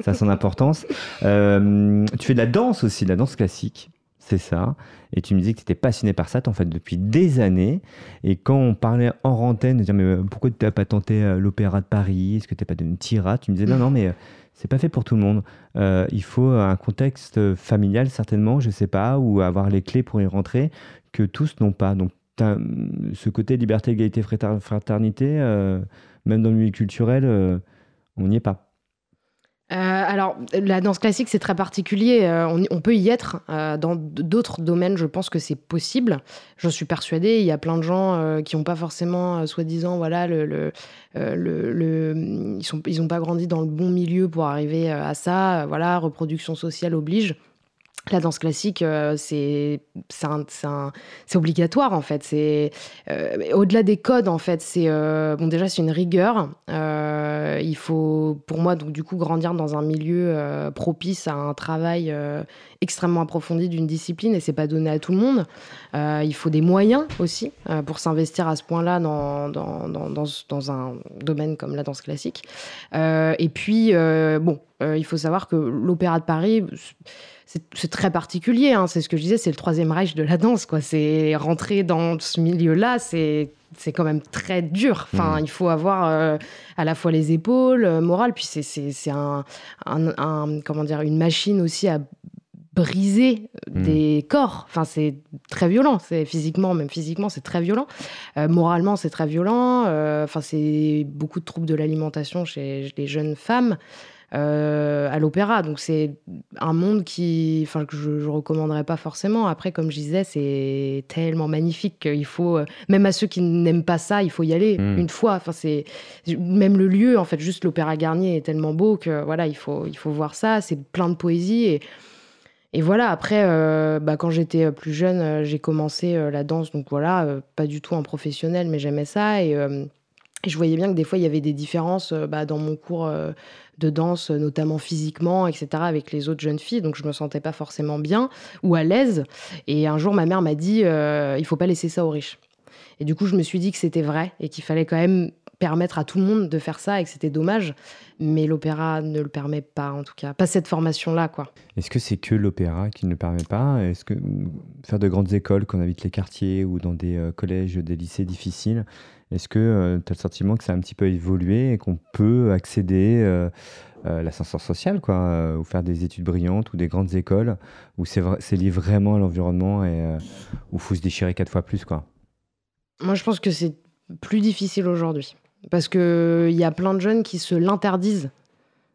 ça a son importance. tu fais de la danse aussi, de la danse classique. C'est ça. Et tu me disais que tu étais passionné par ça, en fait, depuis des années. Et quand on parlait en rantaine, de dire, mais euh, pourquoi tu n'as pas tenté euh, l'Opéra de Paris? Est-ce que tu n'es pas devenu tira? Tu me disais, non, non, mais euh, c'est pas fait pour tout le monde. il faut un contexte familial, certainement, je sais pas, ou avoir les clés pour y rentrer, que tous n'ont pas. Donc, ce côté liberté, égalité, fraternité, même dans le milieu culturel, on n'y est pas. Euh, alors, la danse classique, c'est très particulier. Euh, on, peut y être. Euh, dans d'autres domaines, je pense que c'est possible. Je suis persuadée. Il y a plein de gens qui n'ont pas forcément, soi-disant, voilà, ils n'ont pas grandi dans le bon milieu pour arriver à ça. Voilà, reproduction sociale oblige. La danse classique, euh, c'est obligatoire en fait. C'est euh, au-delà des codes en fait. C'est euh, bon déjà c'est une rigueur. il faut pour moi donc du coup grandir dans un milieu propice à un travail extrêmement approfondi d'une discipline et c'est pas donné à tout le monde. il faut des moyens aussi pour s'investir à ce point-là dans dans, dans, dans, dans, un domaine comme la danse classique. et puis bon, il faut savoir que l'Opéra de Paris c'est très particulier. Hein. C'est ce que je disais, c'est le troisième Reich de la danse. quoi. C'est rentrer dans ce milieu-là, c'est c'est quand même très dur. Enfin, mmh. il faut avoir euh, à la fois les épaules, euh, morale, puis c'est un, un, comment dire, une machine aussi à briser mmh. des corps. Enfin, c'est très violent. C'est physiquement, même physiquement, c'est très violent. Euh, moralement, c'est très violent. Enfin, c'est beaucoup de troubles de l'alimentation chez les jeunes femmes. Euh, à l'opéra. Donc c'est un monde qui, enfin, que je, ne recommanderais pas forcément. Après, comme je disais, c'est tellement magnifique qu'il faut, euh, même à ceux qui n'aiment pas ça, il faut y aller hmm. une fois. Enfin, c'est même le lieu, en fait, juste l'opéra Garnier est tellement beau que voilà, il faut, il faut voir ça. C'est plein de poésie et et voilà, après, euh, bah, quand j'étais plus jeune, j'ai commencé la danse, donc voilà, pas du tout en professionnel, mais j'aimais ça. Et, je voyais bien que des fois, il y avait des différences bah, dans mon cours de danse, notamment physiquement, etc., avec les autres jeunes filles. Donc je me sentais pas forcément bien ou à l'aise. Et un jour, ma mère m'a dit euh, il faut pas laisser ça aux riches. Et du coup, je me suis dit que c'était vrai et qu'il fallait quand même permettre à tout le monde de faire ça et que c'était dommage. Mais l'opéra ne le permet pas, en tout cas. Pas cette formation-là, quoi. Est-ce que c'est que l'opéra qui ne le permet pas? Est-ce que faire de grandes écoles, qu'on habite les quartiers ou dans des euh, collèges, des lycées difficiles, est-ce que euh, tu as le sentiment que ça a un petit peu évolué et qu'on peut accéder euh, euh, à l'ascenseur social, quoi, ou faire des études brillantes ou des grandes écoles où c'est lié vraiment à l'environnement et où il faut se déchirer quatre fois plus, quoi? Moi, je pense que c'est plus difficile aujourd'hui. Parce qu'il y a plein de jeunes qui se l'interdisent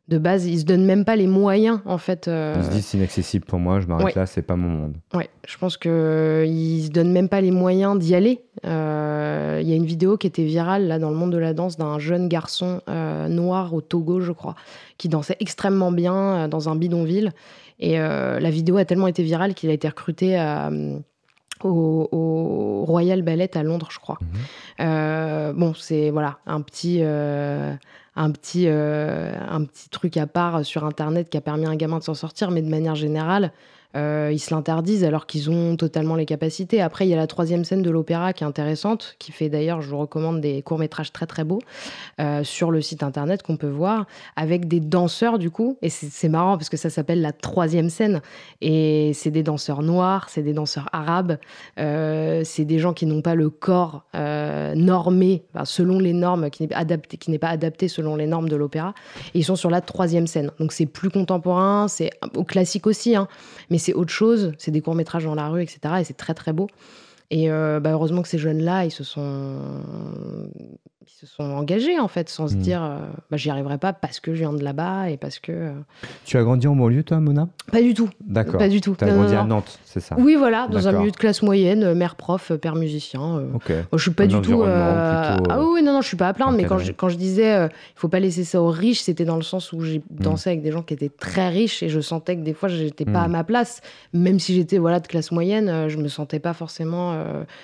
de base, ils se donnent même pas les moyens en fait. Euh... Ils se disent c'est inaccessible pour moi, je m'arrête là, c'est pas mon monde. Ouais, je pense que ils se donnent même pas les moyens d'y aller. Euh, il y a une vidéo qui était virale là dans le monde de la danse d'un jeune garçon euh, noir au Togo, je crois, qui dansait extrêmement bien euh, dans un bidonville. Et la vidéo a tellement été virale qu'il a été recruté à au, Royal Ballet à Londres, je crois. Mhm. bon, c'est voilà un petit un petit, un petit truc à part sur Internet qui a permis à un gamin de s'en sortir, mais de manière générale, euh, ils se l'interdisent alors qu'ils ont totalement les capacités. Après, il y a la troisième scène de l'opéra qui est intéressante, qui fait d'ailleurs, je vous recommande des courts-métrages très très beaux euh, sur le site internet qu'on peut voir, avec des danseurs du coup. Et c'est marrant parce que ça s'appelle la troisième scène. Et c'est des danseurs noirs, c'est des danseurs arabes, euh, c'est des gens qui n'ont pas le corps normé, selon les normes, qui n'est adapté, qui n'est pas adapté selon les normes de l'opéra. Et ils sont sur la troisième scène. Donc c'est plus contemporain, c'est au classique aussi, hein, mais c'est autre chose, c'est des courts-métrages dans la rue, etc. Et c'est très très beau. Et euh, bah, heureusement que ces jeunes-là, ils se sont se sont engagés en fait, sans se hmm. dire euh, bah, j'y arriverai pas parce que je viens de là-bas et parce que. Euh, tu as grandi en banlieue toi, Mona? Pas du tout. D'accord. Pas du tout. Tu as grandi à Nantes, c'est ça? Oui, voilà, dans un milieu de classe moyenne, euh, mère prof, père musicien. Ok. je suis pas du tout. Ah oui, non, non, je suis pas à plaindre, mais quand je, quand je disais il faut pas laisser ça aux riches, c'était dans le sens où j'ai hmm. dansé avec des gens qui étaient très riches et je sentais que des fois j'étais pas à hmm. ma place, même si j'étais voilà de classe moyenne, je me sentais pas forcément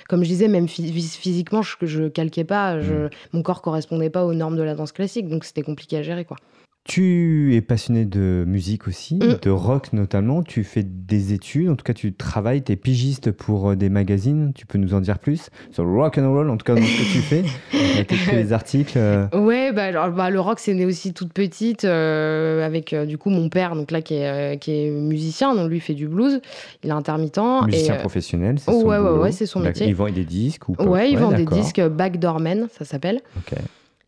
comme je disais, même physiquement, je, je calquais pas, je, mon corps correspondait pas aux normes de la danse classique, donc c'était compliqué à gérer, quoi. Tu es passionné de musique aussi, mm. de rock notamment. Tu fais des études, en tout cas tu travailles, tu es pigiste pour euh, des magazines. Tu peux nous en dire plus sur le rock and roll, en tout cas dans ce que tu fais. [LAUGHS] Tu écrit des articles. Euh. Ouais, bah, alors, bah, le rock c'est né aussi toute petite euh, avec du coup mon père, donc là qui est, qui est musicien, donc lui fait du blues. Il est intermittent. Musicien professionnel, c'est son ouais, ouais, ouais, c'est son métier. Il vend des disques ou pas? Ouais, il vend des disques Backdoorman, ça s'appelle. Ok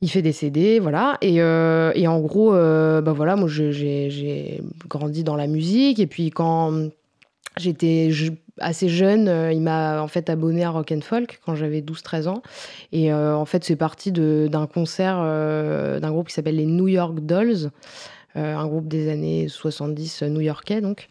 il fait des CD, voilà. Et, euh, et en gros, euh, bah voilà, moi j'ai grandi dans la musique. Et puis quand j'étais assez jeune, euh, il m'a en fait abonné à Rock and Folk quand j'avais 12-13 ans. Et en fait, c'est parti d'un concert d'un groupe qui s'appelle les New York Dolls, un groupe des années 70 new-yorkais donc,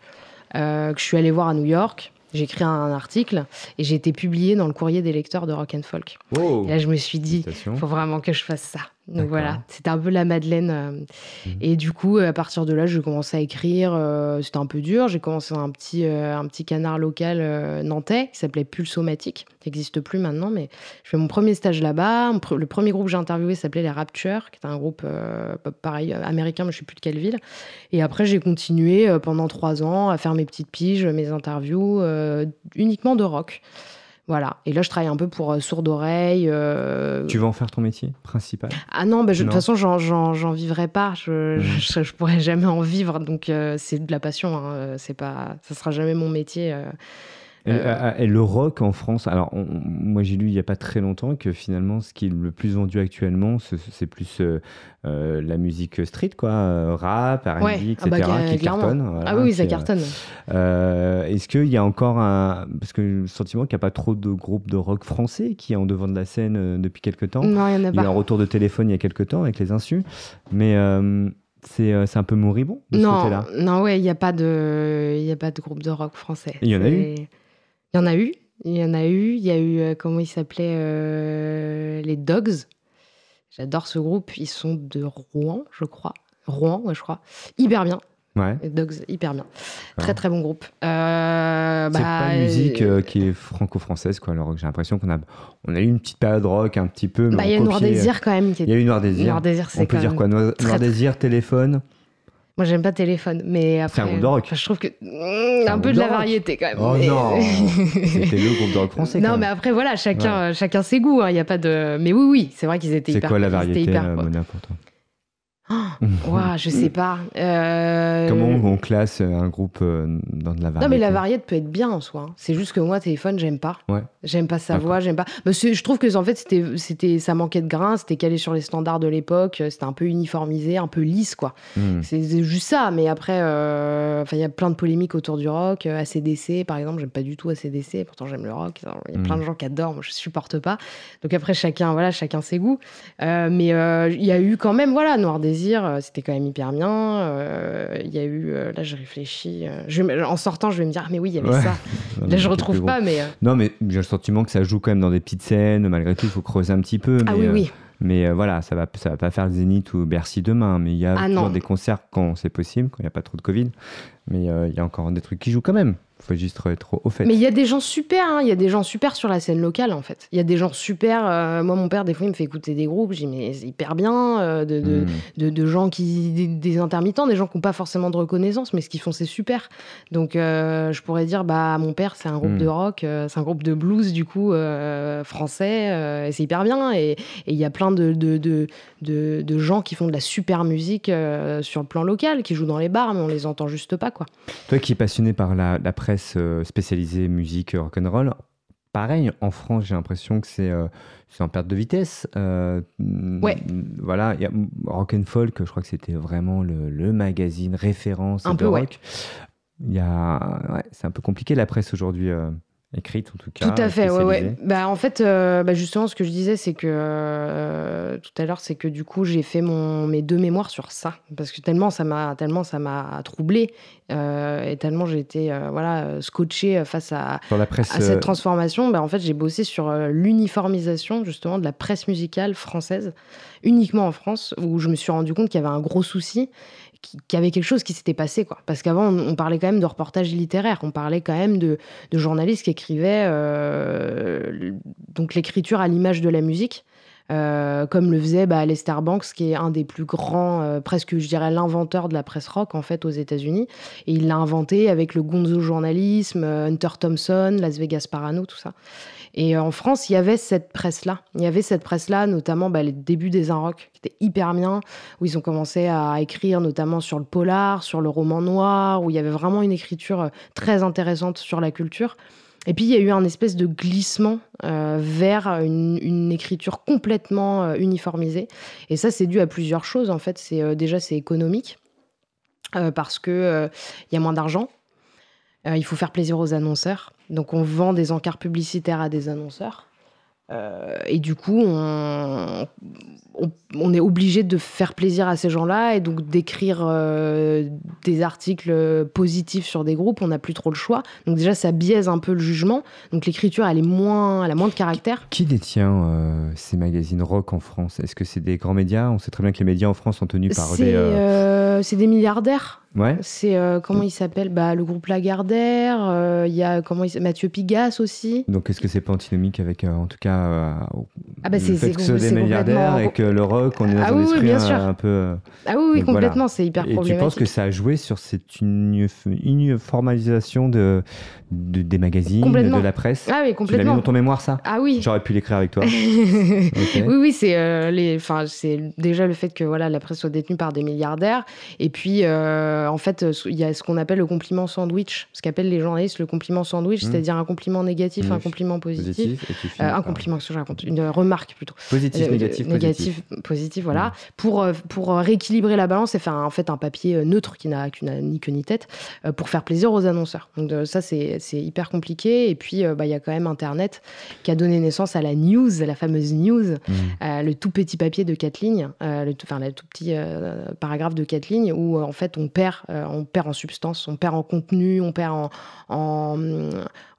que je suis allée voir à New York. J'ai écrit un article et j'ai été publié dans le courrier des lecteurs de Rock and Folk. et là, je me suis dit, il faut vraiment que je fasse ça. Donc voilà, c'était un peu la Madeleine. Euh. Mmh. Et du coup, à partir de là, je commençais à écrire. Euh, c'était un peu dur. J'ai commencé un petit, euh, un petit canard local nantais qui s'appelait Pulsomatique, qui n'existe plus maintenant, mais je fais mon premier stage là-bas. Le premier groupe que j'ai interviewé s'appelait les Rapture, qui est un groupe pareil américain, mais je ne sais plus de quelle ville. Et après, j'ai continué pendant trois ans à faire mes petites piges, mes interviews, uniquement de rock. Voilà. Et là, je travaille un peu pour euh, sourd oreille. Euh, tu vas en faire ton métier principal? Ah non, bah, de toute façon, j'en vivrai pas. Je, mmh. [LAUGHS] je, pourrais jamais en vivre. Donc, euh, c'est de la passion. Hein. C'est pas, ça sera jamais mon métier. Euh, et, le rock en France, alors moi j'ai lu il n'y a pas très longtemps que finalement ce qui est le plus vendu actuellement, c'est plus euh, euh, la musique street, quoi, rap, RB, etc., ah bah, qui cartonne. ah oui, ça cartonne. Est-ce qu'il y a encore un. Parce que le sentiment qu'il n'y a pas trop de groupes de rock français qui est en devant de la scène depuis quelques temps? Non, il y en a pas. Il y a un retour de téléphone il y a quelques temps avec les insus. Mais c'est un peu moribond de non, ce côté-là? Non, ouais, il n'y a, pas de, y a pas de groupe de rock français. Il y en a eu il y en a eu. Il y en a eu. Il y a eu, euh, comment ils s'appelaient euh, Les Dogs. J'adore ce groupe. Ils sont de Rouen, je crois. Rouen, ouais, je crois. Hyper bien. Ouais. Les Dogs, hyper bien. Très, très bon groupe. Euh, c'est bah, pas une musique qui est franco-française, quoi. Alors j'ai l'impression qu'on a, on a eu une petite période rock un petit peu. Bah, il y a Noir Désir quand même. Il y a eu Noir Désir. Noir Désir, On peut dire quoi? Noir, Désir, téléphone? Moi, j'aime pas téléphone, mais après. C'est un groupe de rock. je trouve que. Mmh, un, peu de, la variété quand même. Oh non [LAUGHS] C'était le groupe de rock français. non, mais après, voilà, chacun, chacun ses goûts. Il hein, y a pas de. Mais oui, oui, c'est vrai qu'ils étaient hyper. C'est quoi la variété, hyper, euh, Mona, pour toi? Oh, je sais pas. Euh, Comment on classe un groupe euh, dans de la variété Non, mais la variété peut être bien en soi. Hein. C'est juste que moi, téléphone, j'aime pas. Ouais. J'aime pas sa voix, j'aime pas. je trouve que en fait, c'était, c'était, ça manquait de grain, c'était calé sur les standards de l'époque, c'était un peu uniformisé, un peu lisse, quoi. Hmm. C'est juste ça. Mais après, euh, enfin, il y a plein de polémiques autour du rock. ACDC, par exemple, j'aime pas du tout ACDC. Pourtant, j'aime le rock. Il y a plein de hmm. gens qui adorent. Moi, je supporte pas. Donc après, chacun, voilà, chacun ses goûts. mais il y a eu quand même, voilà, Noir des euh, c'était quand même hyper bien. Euh, il y a eu, euh, là, je réfléchis. Je, en sortant, je vais me dire, ah, mais oui, il y avait ça. [LAUGHS] là, je retrouve pas, mais. Non, mais j'ai le sentiment que ça joue quand même dans des petites scènes. Malgré tout, il faut creuser un petit peu. Ah mais, oui, oui. Mais voilà, ça va, ça va pas faire le Zénith ou Bercy demain. Mais il y a ah, toujours des concerts quand c'est possible, quand il n'y a pas trop de Covid. Mais il y a encore des trucs qui jouent quand même faut juste être au fait. Mais il y a des gens super, hein. il y a des gens super sur la scène locale en fait. Il y a des gens super. Euh, moi, mon père, des fois, il me fait écouter des groupes. Dis, mais c'est hyper bien. Euh, de, de, hmm. de, gens qui. Des, intermittents, des gens qui n'ont pas forcément de reconnaissance, mais ce qu'ils font, c'est super. Donc, euh, je pourrais dire, bah, mon père, c'est un groupe de hmm. rock, c'est un groupe de blues, du coup, français. c'est hyper bien. Et il y a plein de, de, gens qui font de la super musique sur le plan local, qui jouent dans les bars, mais on les entend juste pas, quoi. Toi qui es passionné par la, la presse spécialisée musique rock'n'roll, pareil, en France, j'ai l'impression que c'est euh, en perte de vitesse. Euh, ouais. Voilà, y a Rock and Folk, je crois que c'était vraiment le, le, magazine référence un de peu, rock. Il y a, ouais, c'est un peu compliqué la presse aujourd'hui. Euh, écrite en tout cas. Tout à fait, ouais, ouais. Bah, en fait, bah, justement, ce que je disais, c'est que tout à l'heure, c'est que du coup, j'ai fait mon, mes deux mémoires sur ça, parce que tellement ça m'a, tellement ça m'a troublé euh, et tellement j'ai été euh, voilà, scotché face à, la presse, à cette euh, transformation, bah, en fait, j'ai bossé sur l'uniformisation justement de la presse musicale française, uniquement en France, où je me suis rendu compte qu'il y avait un gros souci qu'il y avait quelque chose qui s'était passé. Parce qu'avant, on, parlait quand même de reportages littéraires, on parlait quand même de, de journalistes qui écrivaient donc l'écriture à l'image de la musique. Euh, comme le faisait bah, Banks, qui est un des plus grands, euh, presque je dirais l'inventeur de la presse rock en fait aux États-Unis. Et il l'a inventé avec le gonzo journalisme, euh, Hunter Thompson, Las Vegas Parano, tout ça. Et en France, il y avait cette presse-là. Il y avait cette presse-là, notamment bah, les débuts des rock qui étaient hyper bien, où ils ont commencé à écrire notamment sur le polar, sur le roman noir, où il y avait vraiment une écriture très intéressante sur la culture. Et puis il y a eu un espèce de glissement euh, vers une, écriture complètement euh, uniformisée. Et ça, c'est dû à plusieurs choses. En fait, c'est euh, déjà c'est économique parce que il y a moins d'argent. il faut faire plaisir aux annonceurs. Donc on vend des encarts publicitaires à des annonceurs. Euh, et du coup, on, on, est obligé de faire plaisir à ces gens-là et donc d'écrire euh, des articles positifs sur des groupes. On n'a plus trop le choix. Donc déjà, ça biaise un peu le jugement. Donc l'écriture, elle est moins, elle a moins de caractère. Qui détient euh, ces magazines rock en France? Est-ce que c'est des grands médias? On sait très bien que les médias en France sont tenus par des. c'est des milliardaires. Ouais. C'est euh, comment il s'appelle? Bah, Le groupe Lagardère. Euh, il y a comment il Mathieu Pigas aussi. Donc est-ce que c'est pas antinomique avec euh, en tout cas ah bah c'est que ce des milliardaires et que le rock on est dans ah un esprit un, peu. Ah oui, oui complètement c'est hyper problématique. Et tu penses que ça a joué sur cette uniformisation de, des magazines, de la presse? Ah oui complètement. Tu l'as mis dans ton mémoire ça? Ah oui. J'aurais pu l'écrire avec toi. [LAUGHS] Oui oui c'est les enfin c'est déjà le fait que voilà la presse soit détenue par des milliardaires et puis euh, en fait, il y a ce qu'on appelle le compliment sandwich, ce qu'appellent les journalistes le compliment sandwich, mmh. c'est-à-dire un compliment négatif, un compliment positif, euh, un compliment, que je raconte, une remarque plutôt. Positif, euh, négatif, négatif, positif, voilà, mmh. pour pour rééquilibrer la balance et faire en fait un papier neutre qui n'a ni queue ni tête pour faire plaisir aux annonceurs. Donc ça c'est hyper compliqué et puis bah, il y a quand même Internet qui a donné naissance à la news, la fameuse news, mmh. le tout petit papier de quatre lignes, le enfin le tout petit paragraphe de quatre lignes où en fait on perd euh, on perd en substance, on perd en contenu, on perd en,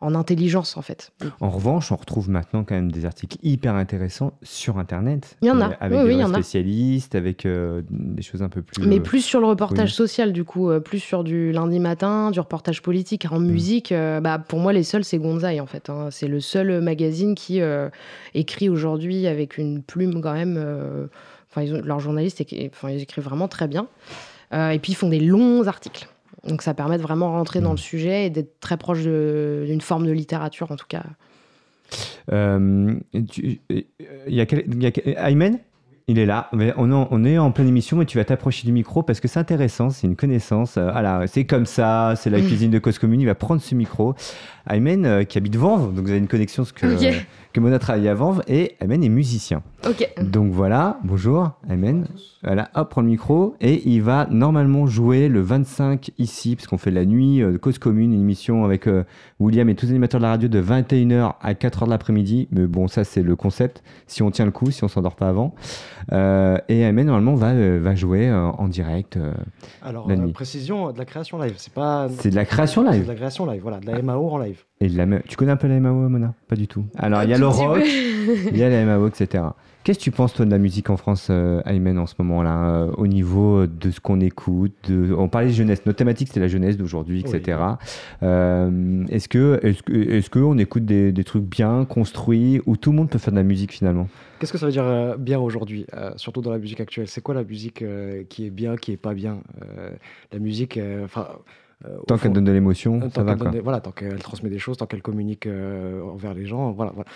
en, intelligence en fait. En revanche, on retrouve maintenant quand même des articles hyper intéressants sur Internet. Il y en a. Euh, avec des spécialistes, avec euh, des choses un peu plus. Mais plus sur le reportage social du coup, plus sur du lundi matin, du reportage politique. En mm. musique, bah, pour moi les seuls c'est Gonzaï en fait. Hein. C'est le seul magazine qui écrit aujourd'hui avec une plume quand même. Enfin, leurs journalistes, enfin, ils écrivent vraiment très bien. Euh, et puis ils font des longs articles. Donc ça permet de vraiment rentrer dans le sujet et d'être très proche d'une forme de littérature en tout cas. Euh, il y a, Aymen il est là. On, on est en pleine émission et tu vas t'approcher du micro parce que c'est intéressant, c'est une connaissance. Euh, c'est comme ça, c'est la cuisine de Cause Commune. Il va prendre ce micro. Aymen, euh, qui habite Vanves, donc vous avez une connexion ce que, que Mona travaille à Vanves, et Aymen est musicien. Ok. Donc voilà, bonjour Aymen. Voilà, hop, prend le micro, et il va normalement jouer le 25 ici, parce qu'on fait la nuit de Cause Commune, une émission avec euh, William et tous les animateurs de la radio de 21h à 4h de l'après-midi. Mais bon, ça c'est le concept, si on tient le coup, si on s'endort pas avant. Euh, et Aymen, normalement, va, va jouer en direct Alors, la nuit. précision de la création live, c'est pas... C'est de la création live C'est de la création live, voilà, de la MAO en live. Et la... Tu connais un peu la MAO, Mona? Pas du tout. Alors, il y a le rock, [LAUGHS] il y a la MAO, etc. Qu'est-ce que tu penses, toi, de la musique en France, euh, en ce moment-là, euh, au niveau de ce qu'on écoute de... On parlait de jeunesse. Notre thématique, c'est la jeunesse d'aujourd'hui, etc. Euh, est-ce que, est-ce que, est-ce qu'on écoute des, des, trucs bien construits où tout le monde peut faire de la musique finalement? Qu'est-ce que ça veut dire bien aujourd'hui, surtout dans la musique actuelle? C'est quoi la musique qui est bien, qui est pas bien? La musique, enfin. Tant qu'elle donne de l'émotion, ça va. voilà, tant qu'elle transmet des choses, tant qu'elle communique envers les gens, voilà. voilà.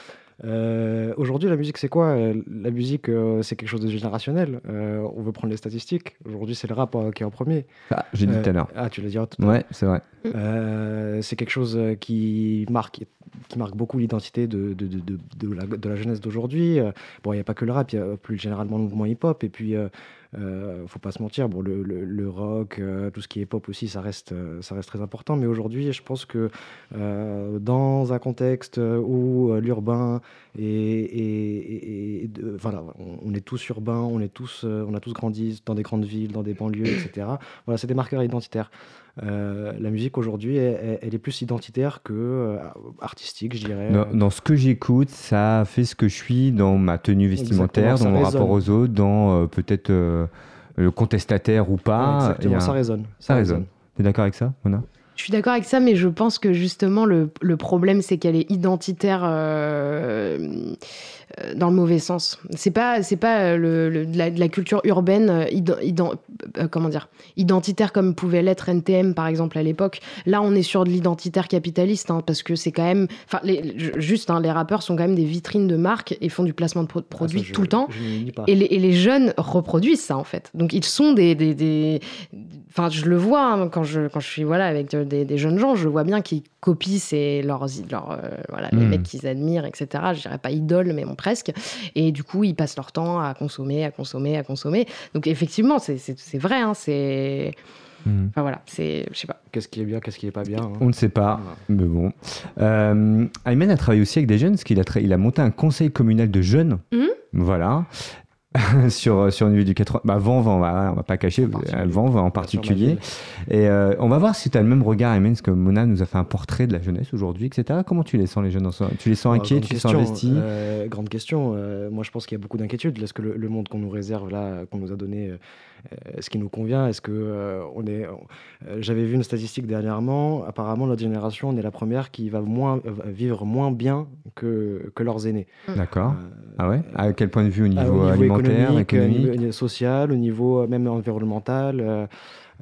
Euh, aujourd'hui, la musique, c'est quoi? Euh, La musique, euh, c'est quelque chose de générationnel. on veut prendre les statistiques. Aujourd'hui, c'est le rap qui est en premier. Ah, j'ai dit tout à l'heure. Ah, tu l'as dit tout à l'heure. Ouais, c'est vrai. c'est quelque chose qui marque, qui marque beaucoup l'identité de, de, de, de, la, de la jeunesse d'aujourd'hui. bon, il n'y a pas que le rap, il y a plus généralement le mouvement hip-hop. Et puis, euh, faut pas se mentir, bon, le, le, rock, euh, tout ce qui est pop aussi, ça reste, euh, ça reste très important. Mais aujourd'hui, je pense que dans un contexte où l'urbain et, et, voilà, on, est tous urbains, on est tous, on a tous grandi dans des grandes villes, dans des banlieues, etc. Voilà, c'est des marqueurs identitaires. La musique aujourd'hui, elle, est plus identitaire que artistique, je dirais. Dans, ce que j'écoute, ça fait ce que je suis dans ma tenue vestimentaire, dans mon rapport aux autres, dans peut-être le contestataire ou pas. exactement, ça résonne. Ça, résonne. Tu es d'accord avec ça, Mona? Je suis d'accord avec ça, mais je pense que justement, le, le problème, c'est qu'elle est identitaire. Euh, euh, dans le mauvais sens. C'est pas c'est pas euh, le, de, la, culture urbaine euh, comment dire identitaire comme pouvait l'être NTM par exemple à l'époque. Là, on est sur de l'identitaire capitaliste hein, parce que c'est quand même enfin juste hein, les rappeurs sont quand même des vitrines de marques et font du placement de ah, produits tout le temps. et, les, et, les, jeunes reproduisent ça en fait. Donc ils sont des, des, enfin je le vois hein, quand je quand je suis voilà avec des, jeunes gens, je vois bien qu'ils copient c'est leurs, leurs voilà les hmm. mecs qu'ils admirent etc. Je dirais pas idole mais bon presque. Et du coup, ils passent leur temps à consommer, à consommer, à consommer. Donc effectivement, c'est vrai. Hein, c'est... Hmm. Enfin voilà, c'est, je sais pas. Qu'est-ce qui est bien, qu'est-ce qui est pas bien hein. On ne sait pas, mais bon. Euh, Ayman a travaillé aussi avec des jeunes, parce qu'il a, il a monté un conseil communal de jeunes. Mmh. Voilà. [LAUGHS] sur, sur le niveau du 80. Bah, Vent, Vent, on va, pas cacher, Vent, Vent en particulier. Et euh, on va voir si tu as le même regard, Amen, parce que Mona nous a fait un portrait de la jeunesse aujourd'hui, etc. Comment tu les sens, les jeunes Tu les sens bah, inquiets, tu les sens investis? euh, Grande question. Euh, moi, je pense qu'il y a beaucoup d'inquiétudes. Est-ce que le, monde qu'on nous réserve là, qu'on nous a donné, est-ce qu'il nous convient Est-ce que on est J'avais vu une statistique dernièrement. Apparemment, notre génération, on est la première qui va moins vivre moins bien que, que leurs aînés. D'accord. ah ouais? À quel point de vue? Au niveau, au niveau économique, économique? social, au niveau même environnemental.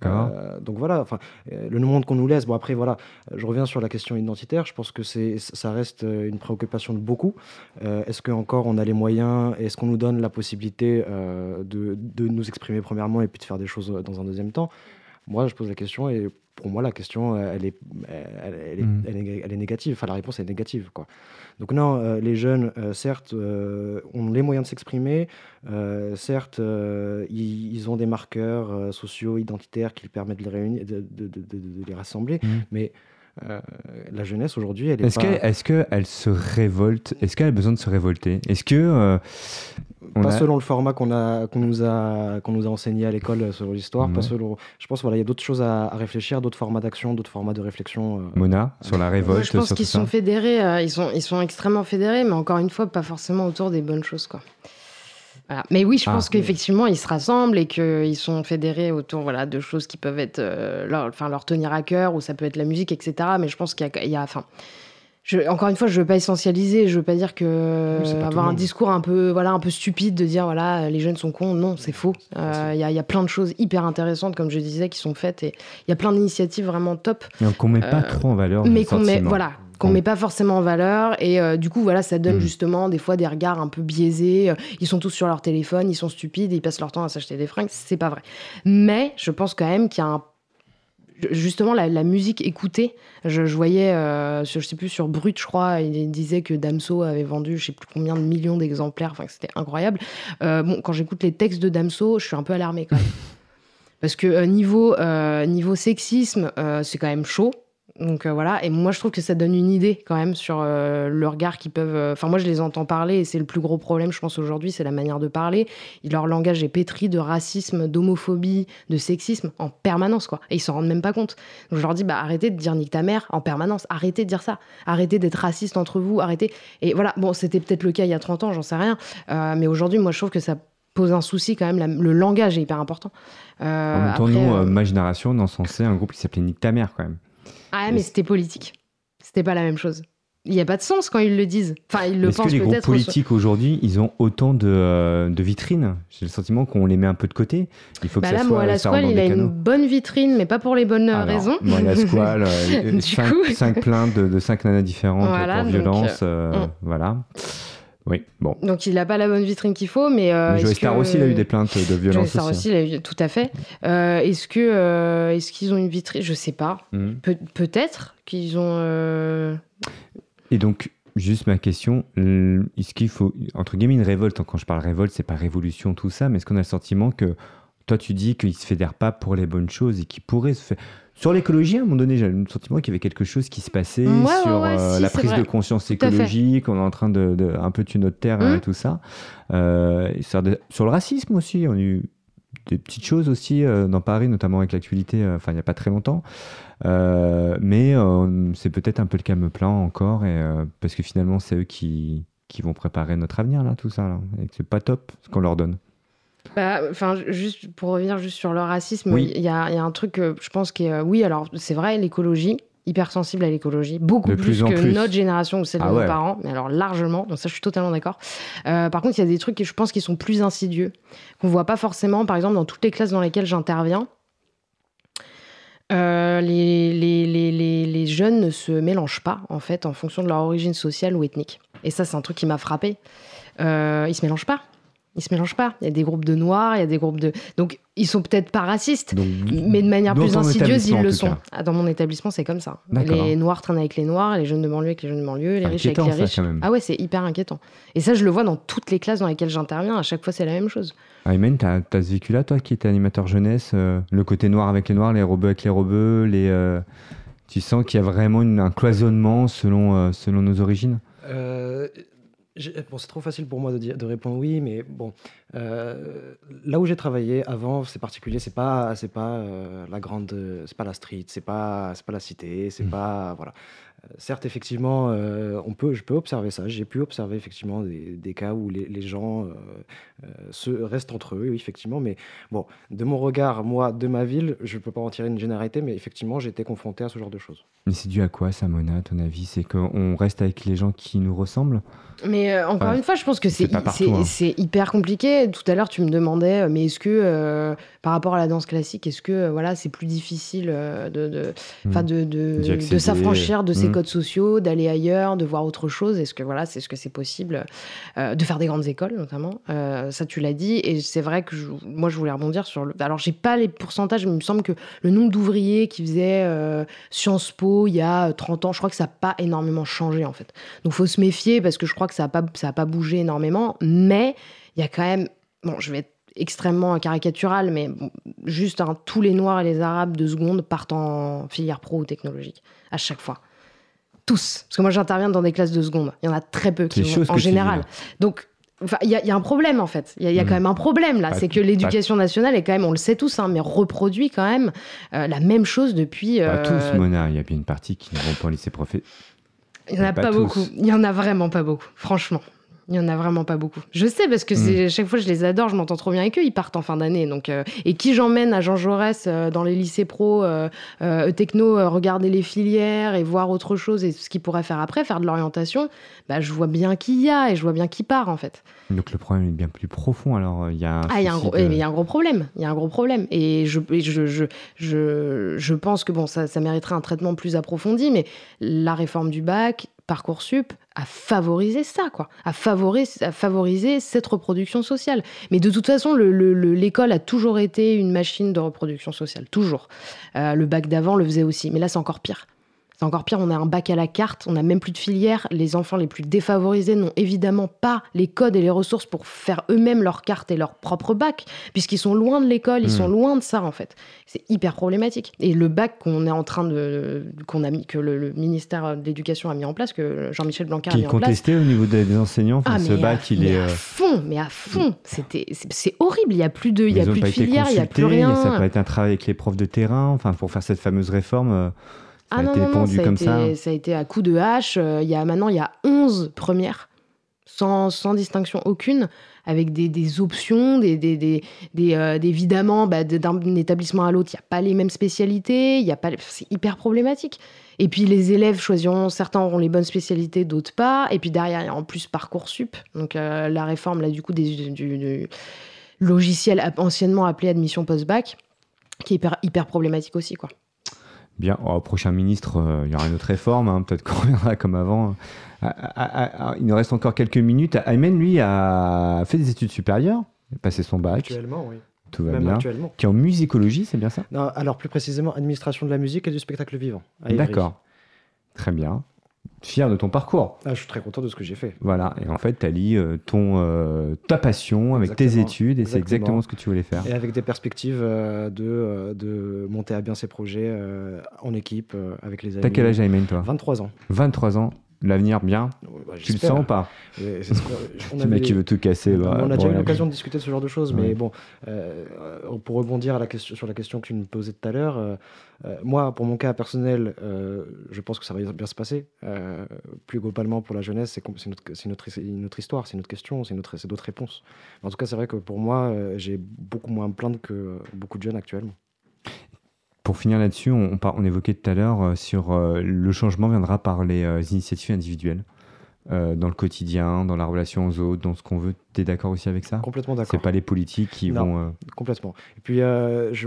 Euh, donc voilà, enfin, euh, le monde qu'on nous laisse. Bon après voilà, je reviens sur la question identitaire. Je pense que c'est, ça reste euh, une préoccupation de beaucoup. est-ce que encore on a les moyens Est-ce qu'on nous donne la possibilité de, de, nous exprimer premièrement et puis de faire des choses dans un deuxième temps? Moi, je pose la question et pour moi, la question, elle est, elle, est, mmh. elle est, négative. Enfin, la réponse est négative, quoi. Donc non, euh, les jeunes, euh, certes, euh, ont les moyens de s'exprimer, certes, ils, ont des marqueurs sociaux, identitaires qui permettent de les réunir, de, les rassembler, mmh. mais la jeunesse aujourd'hui, elle est, est-ce pas... est-ce qu'elle se révolte? Est-ce qu'elle a besoin de se révolter? Est-ce que pas selon le format qu'on a qu'on nous a qu'on nous a enseigné à l'école euh, sur l'histoire. Pas selon. Je pense voilà, il y a d'autres choses à, réfléchir, d'autres formats d'action, d'autres formats de réflexion. Euh. Mona sur la révolte. je pense qu'ils sont fédérés. Euh, ils sont ils sont extrêmement fédérés, mais encore une fois, pas forcément autour des bonnes choses, quoi. Mais oui, je ah. pense qu'effectivement, ils se rassemblent et qu'ils sont fédérés autour voilà, de choses qui peuvent être leur, enfin, leur tenir à cœur, ou ça peut être la musique, etc. Mais je pense qu'il y a, y a enfin, encore une fois, je veux pas essentialiser, je veux pas dire que avoir un discours un peu, voilà, un peu stupide de dire voilà, les jeunes sont cons. Non, c'est faux. Euh, il y, y, a plein de choses hyper intéressantes, comme je disais, qui sont faites et il y a plein d'initiatives vraiment top. Qu'on met pas euh, trop en valeur. Mais qu'on met, voilà, qu'on met pas forcément en valeur et euh, du coup voilà ça donne mm. justement des fois des regards un peu biaisés ils sont tous sur leur téléphone ils sont stupides ils passent leur temps à s'acheter des fringues c'est pas vrai mais je pense quand même qu'il y a un justement la, musique écoutée. Je, voyais, euh, sur, je sais plus, sur Brut, je crois, il disait que Damso avait vendu je sais plus combien de millions d'exemplaires. Enfin, c'était incroyable. Euh, bon, quand j'écoute les textes de Damso, je suis un peu alarmée quand même. [LAUGHS] Parce que euh, niveau, niveau sexisme, c'est quand même chaud. Donc euh, voilà, et moi je trouve que ça donne une idée quand même sur euh, le regard qu'ils peuvent. Euh, enfin, moi je les entends parler et c'est le plus gros problème, je pense, aujourd'hui, c'est la manière de parler. Leur langage est pétri de racisme, d'homophobie, de sexisme en permanence, quoi. Et ils s'en rendent même pas compte. Donc je leur dis, bah arrêtez de dire nique ta mère en permanence, arrêtez de dire ça, arrêtez d'être raciste entre vous, arrêtez. Et voilà, bon, c'était peut-être le cas il y a 30 ans, j'en sais rien. mais aujourd'hui, moi je trouve que ça pose un souci quand même. le langage est hyper important. en même temps, nous, ma génération, on encensait un groupe qui s'appelait Nique ta mère quand même. Ah, mais c'était politique. C'était pas la même chose. Il n'y a pas de sens quand ils le disent. Enfin, ils le Est-ce que les groupes politiques aujourd'hui, ils ont autant de, euh, de vitrines? J'ai le sentiment qu'on les met un peu de côté. Il faut que bah ça là, soit, la Squale, il a une bonne vitrine, mais pas pour les bonnes raisons. Moi, la Squale, [LAUGHS] euh, cinq, [LAUGHS] plaintes de, cinq nanas différentes pour violence. Euh, mm. Voilà. Oui, bon. Donc il n'a pas la bonne vitrine qu'il faut, mais. Euh, Joe Star aussi, il a eu des plaintes de violence. Joe aussi, il a eu, tout à fait. Euh, est-ce que euh, est-ce qu'ils ont une vitrine? Je sais pas. Hmm. peut-être qu'ils ont. Euh, Et donc. Juste ma question, est-ce qu'il faut, entre guillemets, une révolte? Quand je parle révolte, c'est pas révolution, tout ça, mais est-ce qu'on a le sentiment que toi, tu dis qu'il se fédère pas pour les bonnes choses et qu'il pourrait se faire. Sur l'écologie, à un moment donné, j'ai le sentiment qu'il y avait quelque chose qui se passait sur euh, la prise de conscience écologique. On est en train de, un peu tuer notre terre et mmh. tout ça. Euh, sur, le racisme aussi, on a eu des petites choses aussi euh, dans Paris, notamment avec l'actualité, enfin il n'y a pas très longtemps. mais c'est peut-être un peu le calme plein encore, et, parce que finalement c'est eux qui, qui vont préparer notre avenir, là, tout ça. Là, et c'est pas top ce qu'on leur donne. Bah, enfin, juste pour revenir juste sur le racisme, il y, a, un truc que je pense que euh, oui, alors c'est vrai, l'écologie, hypersensible à l'écologie, beaucoup plus, que notre génération ou celle de ah nos parents, mais alors largement, donc ça je suis totalement d'accord. Euh, par contre, il y a des trucs que je pense qui sont plus insidieux, qu'on voit pas forcément, par exemple dans toutes les classes dans lesquelles j'interviens. Euh, les, les, les, les, jeunes ne se mélangent pas en fait en fonction de leur origine sociale ou ethnique. Et ça, c'est un truc qui m'a frappé. Euh, ils se mélangent pas. Ils se mélangent pas. Il y a des groupes de noirs, il y a des groupes de. Donc, ils sont peut-être pas racistes, mais de manière plus insidieuse, ils le sont. Ah, dans mon établissement, c'est comme ça. Les noirs traînent avec les noirs, les jeunes de banlieue avec les jeunes de banlieue, les riches avec les riches. ah ouais, c'est hyper inquiétant. Et ça, je le vois dans toutes les classes dans lesquelles j'interviens. À chaque fois, c'est la même chose. Aymen, tu as, ce vécu-là, toi, qui étais animateur jeunesse, euh, le côté noir avec les noirs, les robeux avec les robeux, les. Euh, tu sens qu'il y a vraiment un cloisonnement selon, euh, selon nos origines? Bon, c'est trop facile pour moi de, dire, de répondre oui, mais bon, euh, là où j'ai travaillé avant, c'est particulier, c'est pas, c'est pas euh, la grande, c'est pas la street, c'est pas, c'est pas la cité, c'est mmh. pas, voilà. Euh, certes, effectivement, on peut, je peux observer ça. J'ai pu observer effectivement des, cas où les, les gens se restent entre eux, effectivement. Mais bon, de mon regard, moi, de ma ville, je peux pas en tirer une généralité, mais effectivement, j'ai été confronté à ce genre de choses. Mais c'est dû à quoi, ça, Mona, à ton avis? C'est qu'on reste avec les gens qui nous ressemblent? Mais euh, encore une fois, je pense que c'est hein. hyper compliqué. Tout à l'heure, tu me demandais, euh, mais est-ce que euh, par rapport à la danse classique, est-ce que voilà, c'est plus difficile de, de, de, de, s'affranchir de ces mmh. Codes sociaux, d'aller ailleurs, de voir autre chose Est-ce que voilà, c'est ce que c'est possible de faire des grandes écoles, notamment? Ça, tu l'as dit, et c'est vrai que moi, je voulais rebondir sur. Le, alors, j'ai pas les pourcentages, mais il me semble que le nombre d'ouvriers qui faisaient Sciences Po il y a 30 ans, je crois que ça n'a pas énormément changé en fait. Donc, faut se méfier parce que je crois que ça n'a pas, ça pas bougé énormément, mais il y a quand même, bon, je vais être extrêmement caricatural, mais juste tous les Noirs et les Arabes de seconde partent en filière pro ou technologique, à chaque fois. Tous. Parce que moi, j'interviens dans des classes de seconde. Il y en a très peu qui vont, en général. Donc, il y, y, a un problème en fait. Il y, a quand mmh. même un problème là. C'est que l'éducation nationale est quand même, on le sait tous, hein, mais reproduit quand même euh, la même chose depuis. Pas tous, euh, Mona. Il y a bien une partie qui ne vont pas au lycée professionnel il n'y en a pas, beaucoup. Il n'y en a vraiment pas beaucoup, franchement. Il n'y en a vraiment pas beaucoup. Je sais parce que c'est hmm. chaque fois je les adore, je m'entends trop bien avec eux. Ils partent en fin d'année. Donc, euh, et qui j'emmène à Jean Jaurès euh, dans les lycées pro, euh, euh techno, regarder les filières et voir autre chose et ce qu'ils pourraient faire après, faire de l'orientation. Bah, je vois bien qui y a et je vois bien qui part en fait. Donc le problème est bien plus profond. Alors il y a un ah, il y gros, il y a un gros problème. Il y a un gros problème. Et je, je, je, je, je pense que bon, ça, ça mériterait un traitement plus approfondi. Mais la réforme du bac, Parcoursup a favorisé ça, quoi, a favorisé cette reproduction sociale. Mais de toute façon, l'école a toujours été une machine de reproduction sociale, toujours. Euh, le bac d'avant le faisait aussi, mais là c'est encore pire. C'est encore pire, on a un bac à la carte, on n'a même plus de filière. Les enfants les plus défavorisés n'ont évidemment pas les codes et les ressources pour faire eux-mêmes leur carte et leur propre bac, puisqu'ils sont loin de l'école, ils sont hmm. loin de ça en fait. C'est hyper problématique. Et le bac qu'on est en train de, qu'on a mis, que le, ministère de l'Éducation a mis en place, que Jean-Michel Blanquer a mis en place. Qui est contesté au niveau des enseignants. Ah, ce bac, il est à euh, fond, mais à fond. C'était, c'est horrible. Il y a plus de, il y a plus de filière, il y a plus rien. Ça peut être un travail avec les profs de terrain, enfin pour faire cette fameuse réforme. Euh, ah non, non, pondu ça comme ça. Ça a été à coup de hache. Euh, il y a maintenant, il y a 11 premières, sans, sans distinction aucune, avec des, des options, des, des, des, des euh, évidemment, bah, d'un établissement à l'autre, il n'y a pas les mêmes spécialités, il y a pas, c'est hyper problématique. Et puis les élèves choisiront, certains auront les bonnes spécialités, d'autres pas. Et puis derrière, il y a en plus Parcoursup, donc euh, la réforme là du coup des, du, du logiciel anciennement appelé admission post-bac, qui est hyper, hyper problématique aussi, quoi. Bien, au prochain ministre, euh, il y aura une autre réforme, hein, peut-être qu'on [LAUGHS] reviendra comme avant. Ah, ah, ah, il nous reste encore quelques minutes. Aymen, lui, a fait des études supérieures, a passé son bac. Actuellement, oui. Tout va bien. Qui est en musicologie, c'est bien ça? Non, Alors, plus précisément, administration de la musique et du spectacle vivant. D'accord. Très bien fier de ton parcours. Ah, je suis très content de ce que j'ai fait. Voilà, et en fait, tu allies euh, ton, euh, ta passion avec tes études, et c'est exactement ce que tu voulais faire. Et avec des perspectives euh, de, de monter à bien ces projets en équipe, avec les amis. T'as quel âge, Aymen, toi? 23 ans. 23 ans L'avenir bien bah, Tu le sens ou pas [LAUGHS] Le mec qui veut tout casser. Bah, on a déjà eu l'occasion de discuter de ce genre de choses, mais bon, euh, pour rebondir à la question, sur la question que tu me posais tout à l'heure, euh, euh, moi, pour mon cas personnel, je pense que ça va bien se passer. plus globalement, pour la jeunesse, c'est autre histoire, c'est une autre question, c'est d'autres réponses. En tout cas, c'est vrai que pour moi, j'ai beaucoup moins à me plaindre que beaucoup de jeunes actuellement. Pour finir là-dessus, on, on, évoquait tout à l'heure euh, sur euh, le changement viendra par les euh, initiatives individuelles. dans le quotidien, dans la relation aux autres, dans ce qu'on veut. Tu es d'accord aussi avec ça? Complètement d'accord. C'est pas les politiques qui vont. Complètement. Et puis,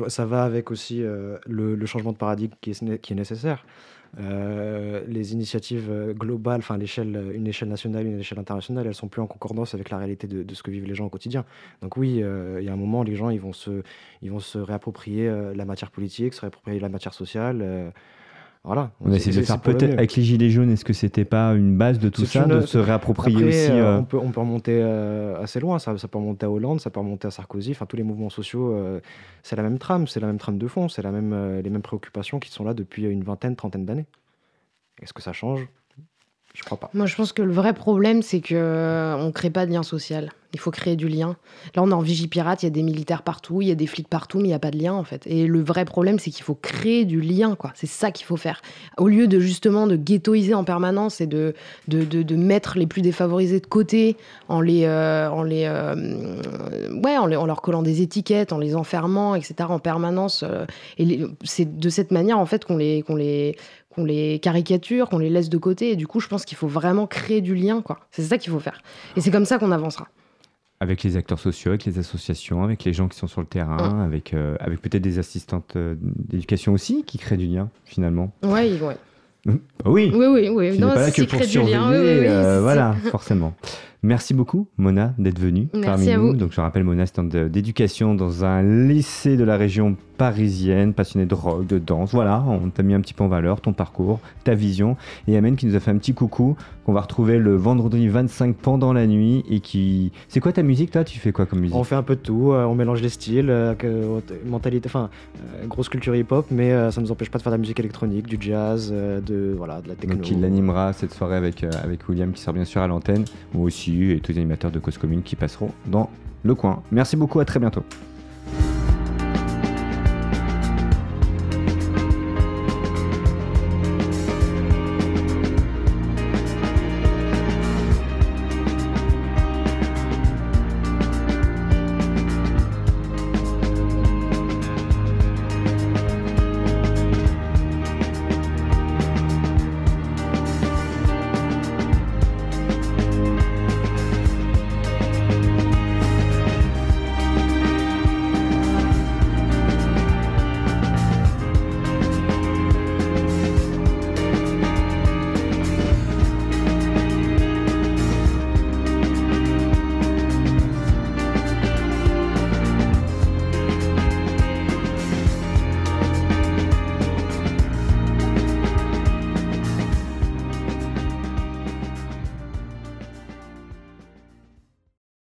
ça va avec aussi le, changement de paradigme qui est, qui est nécessaire. Euh, les initiatives euh, globales, enfin l'échelle, une échelle nationale, une échelle internationale, elles sont plus en concordance avec la réalité de, ce que vivent les gens au quotidien. Donc oui, euh, il y a un moment, les gens, ils vont se, ils vont se réapproprier la matière politique, se réapproprier la matière sociale. Voilà. On essaie de faire peut-être avec les gilets jaunes. Est-ce que c'était pas une base de tout ça, de se réapproprier aussi euh, on, peut, on peut remonter euh, assez loin. Ça, ça, peut remonter à Hollande, ça peut remonter à Sarkozy. Enfin, tous les mouvements sociaux, euh, c'est la même trame, c'est la même trame de fond, c'est la même, les mêmes préoccupations qui sont là depuis une vingtaine, trentaine d'années. Est-ce que ça change? Je crois pas. Moi, je pense que le vrai problème, c'est que on crée pas de lien social. Il faut créer du lien. Là, on est en Vigipirate, il y a des militaires partout, il y a des flics partout, mais il n'y a pas de lien en fait. Et le vrai problème, c'est qu'il faut créer du lien, quoi. C'est ça qu'il faut faire. Au lieu de justement de ghettoiser en permanence et de, de, de, mettre les plus défavorisés de côté en les, euh, en les, euh, ouais, en, leur collant des étiquettes, en les enfermant, etc. en permanence. Euh, et c'est de cette manière en fait qu'on les, qu'on les, qu'on les caricature, qu'on les laisse de côté. Et du coup, je pense qu'il faut vraiment créer du lien, quoi. C'est ça qu'il faut faire. Et c'est comme ça qu'on avancera avec les acteurs sociaux, avec les associations, avec les gens qui sont sur le terrain, avec, euh, avec peut-être des assistantes euh, d'éducation aussi qui créent du lien finalement. Ouais, ouais. Bah oui. Oui, oui, oui. non, pas là que pour surveiller, lien, euh, voilà, forcément. Merci beaucoup, Mona, d'être venue parmi nous. Donc, je rappelle, Mona, c'est d'éducation dans un lycée de la région parisienne, passionnée de rock, de danse. Voilà, on t'a mis un petit peu en valeur ton parcours, ta vision. Et Amen qui nous a fait un petit coucou qu'on va retrouver le vendredi 25 pendant la nuit et qui. C'est quoi ta musique, toi? Tu fais quoi comme musique? On fait un peu de tout. Euh, on mélange les styles, euh, mentalité, enfin, euh, grosse culture hip-hop, mais ça ne nous empêche pas de faire de la musique électronique, du jazz, de voilà, de la techno. Donc, il animera cette soirée avec avec William qui sort bien sûr à l'antenne, ou aussi et tous les animateurs de Cause Commune qui passeront dans le coin. Merci beaucoup, à très bientôt.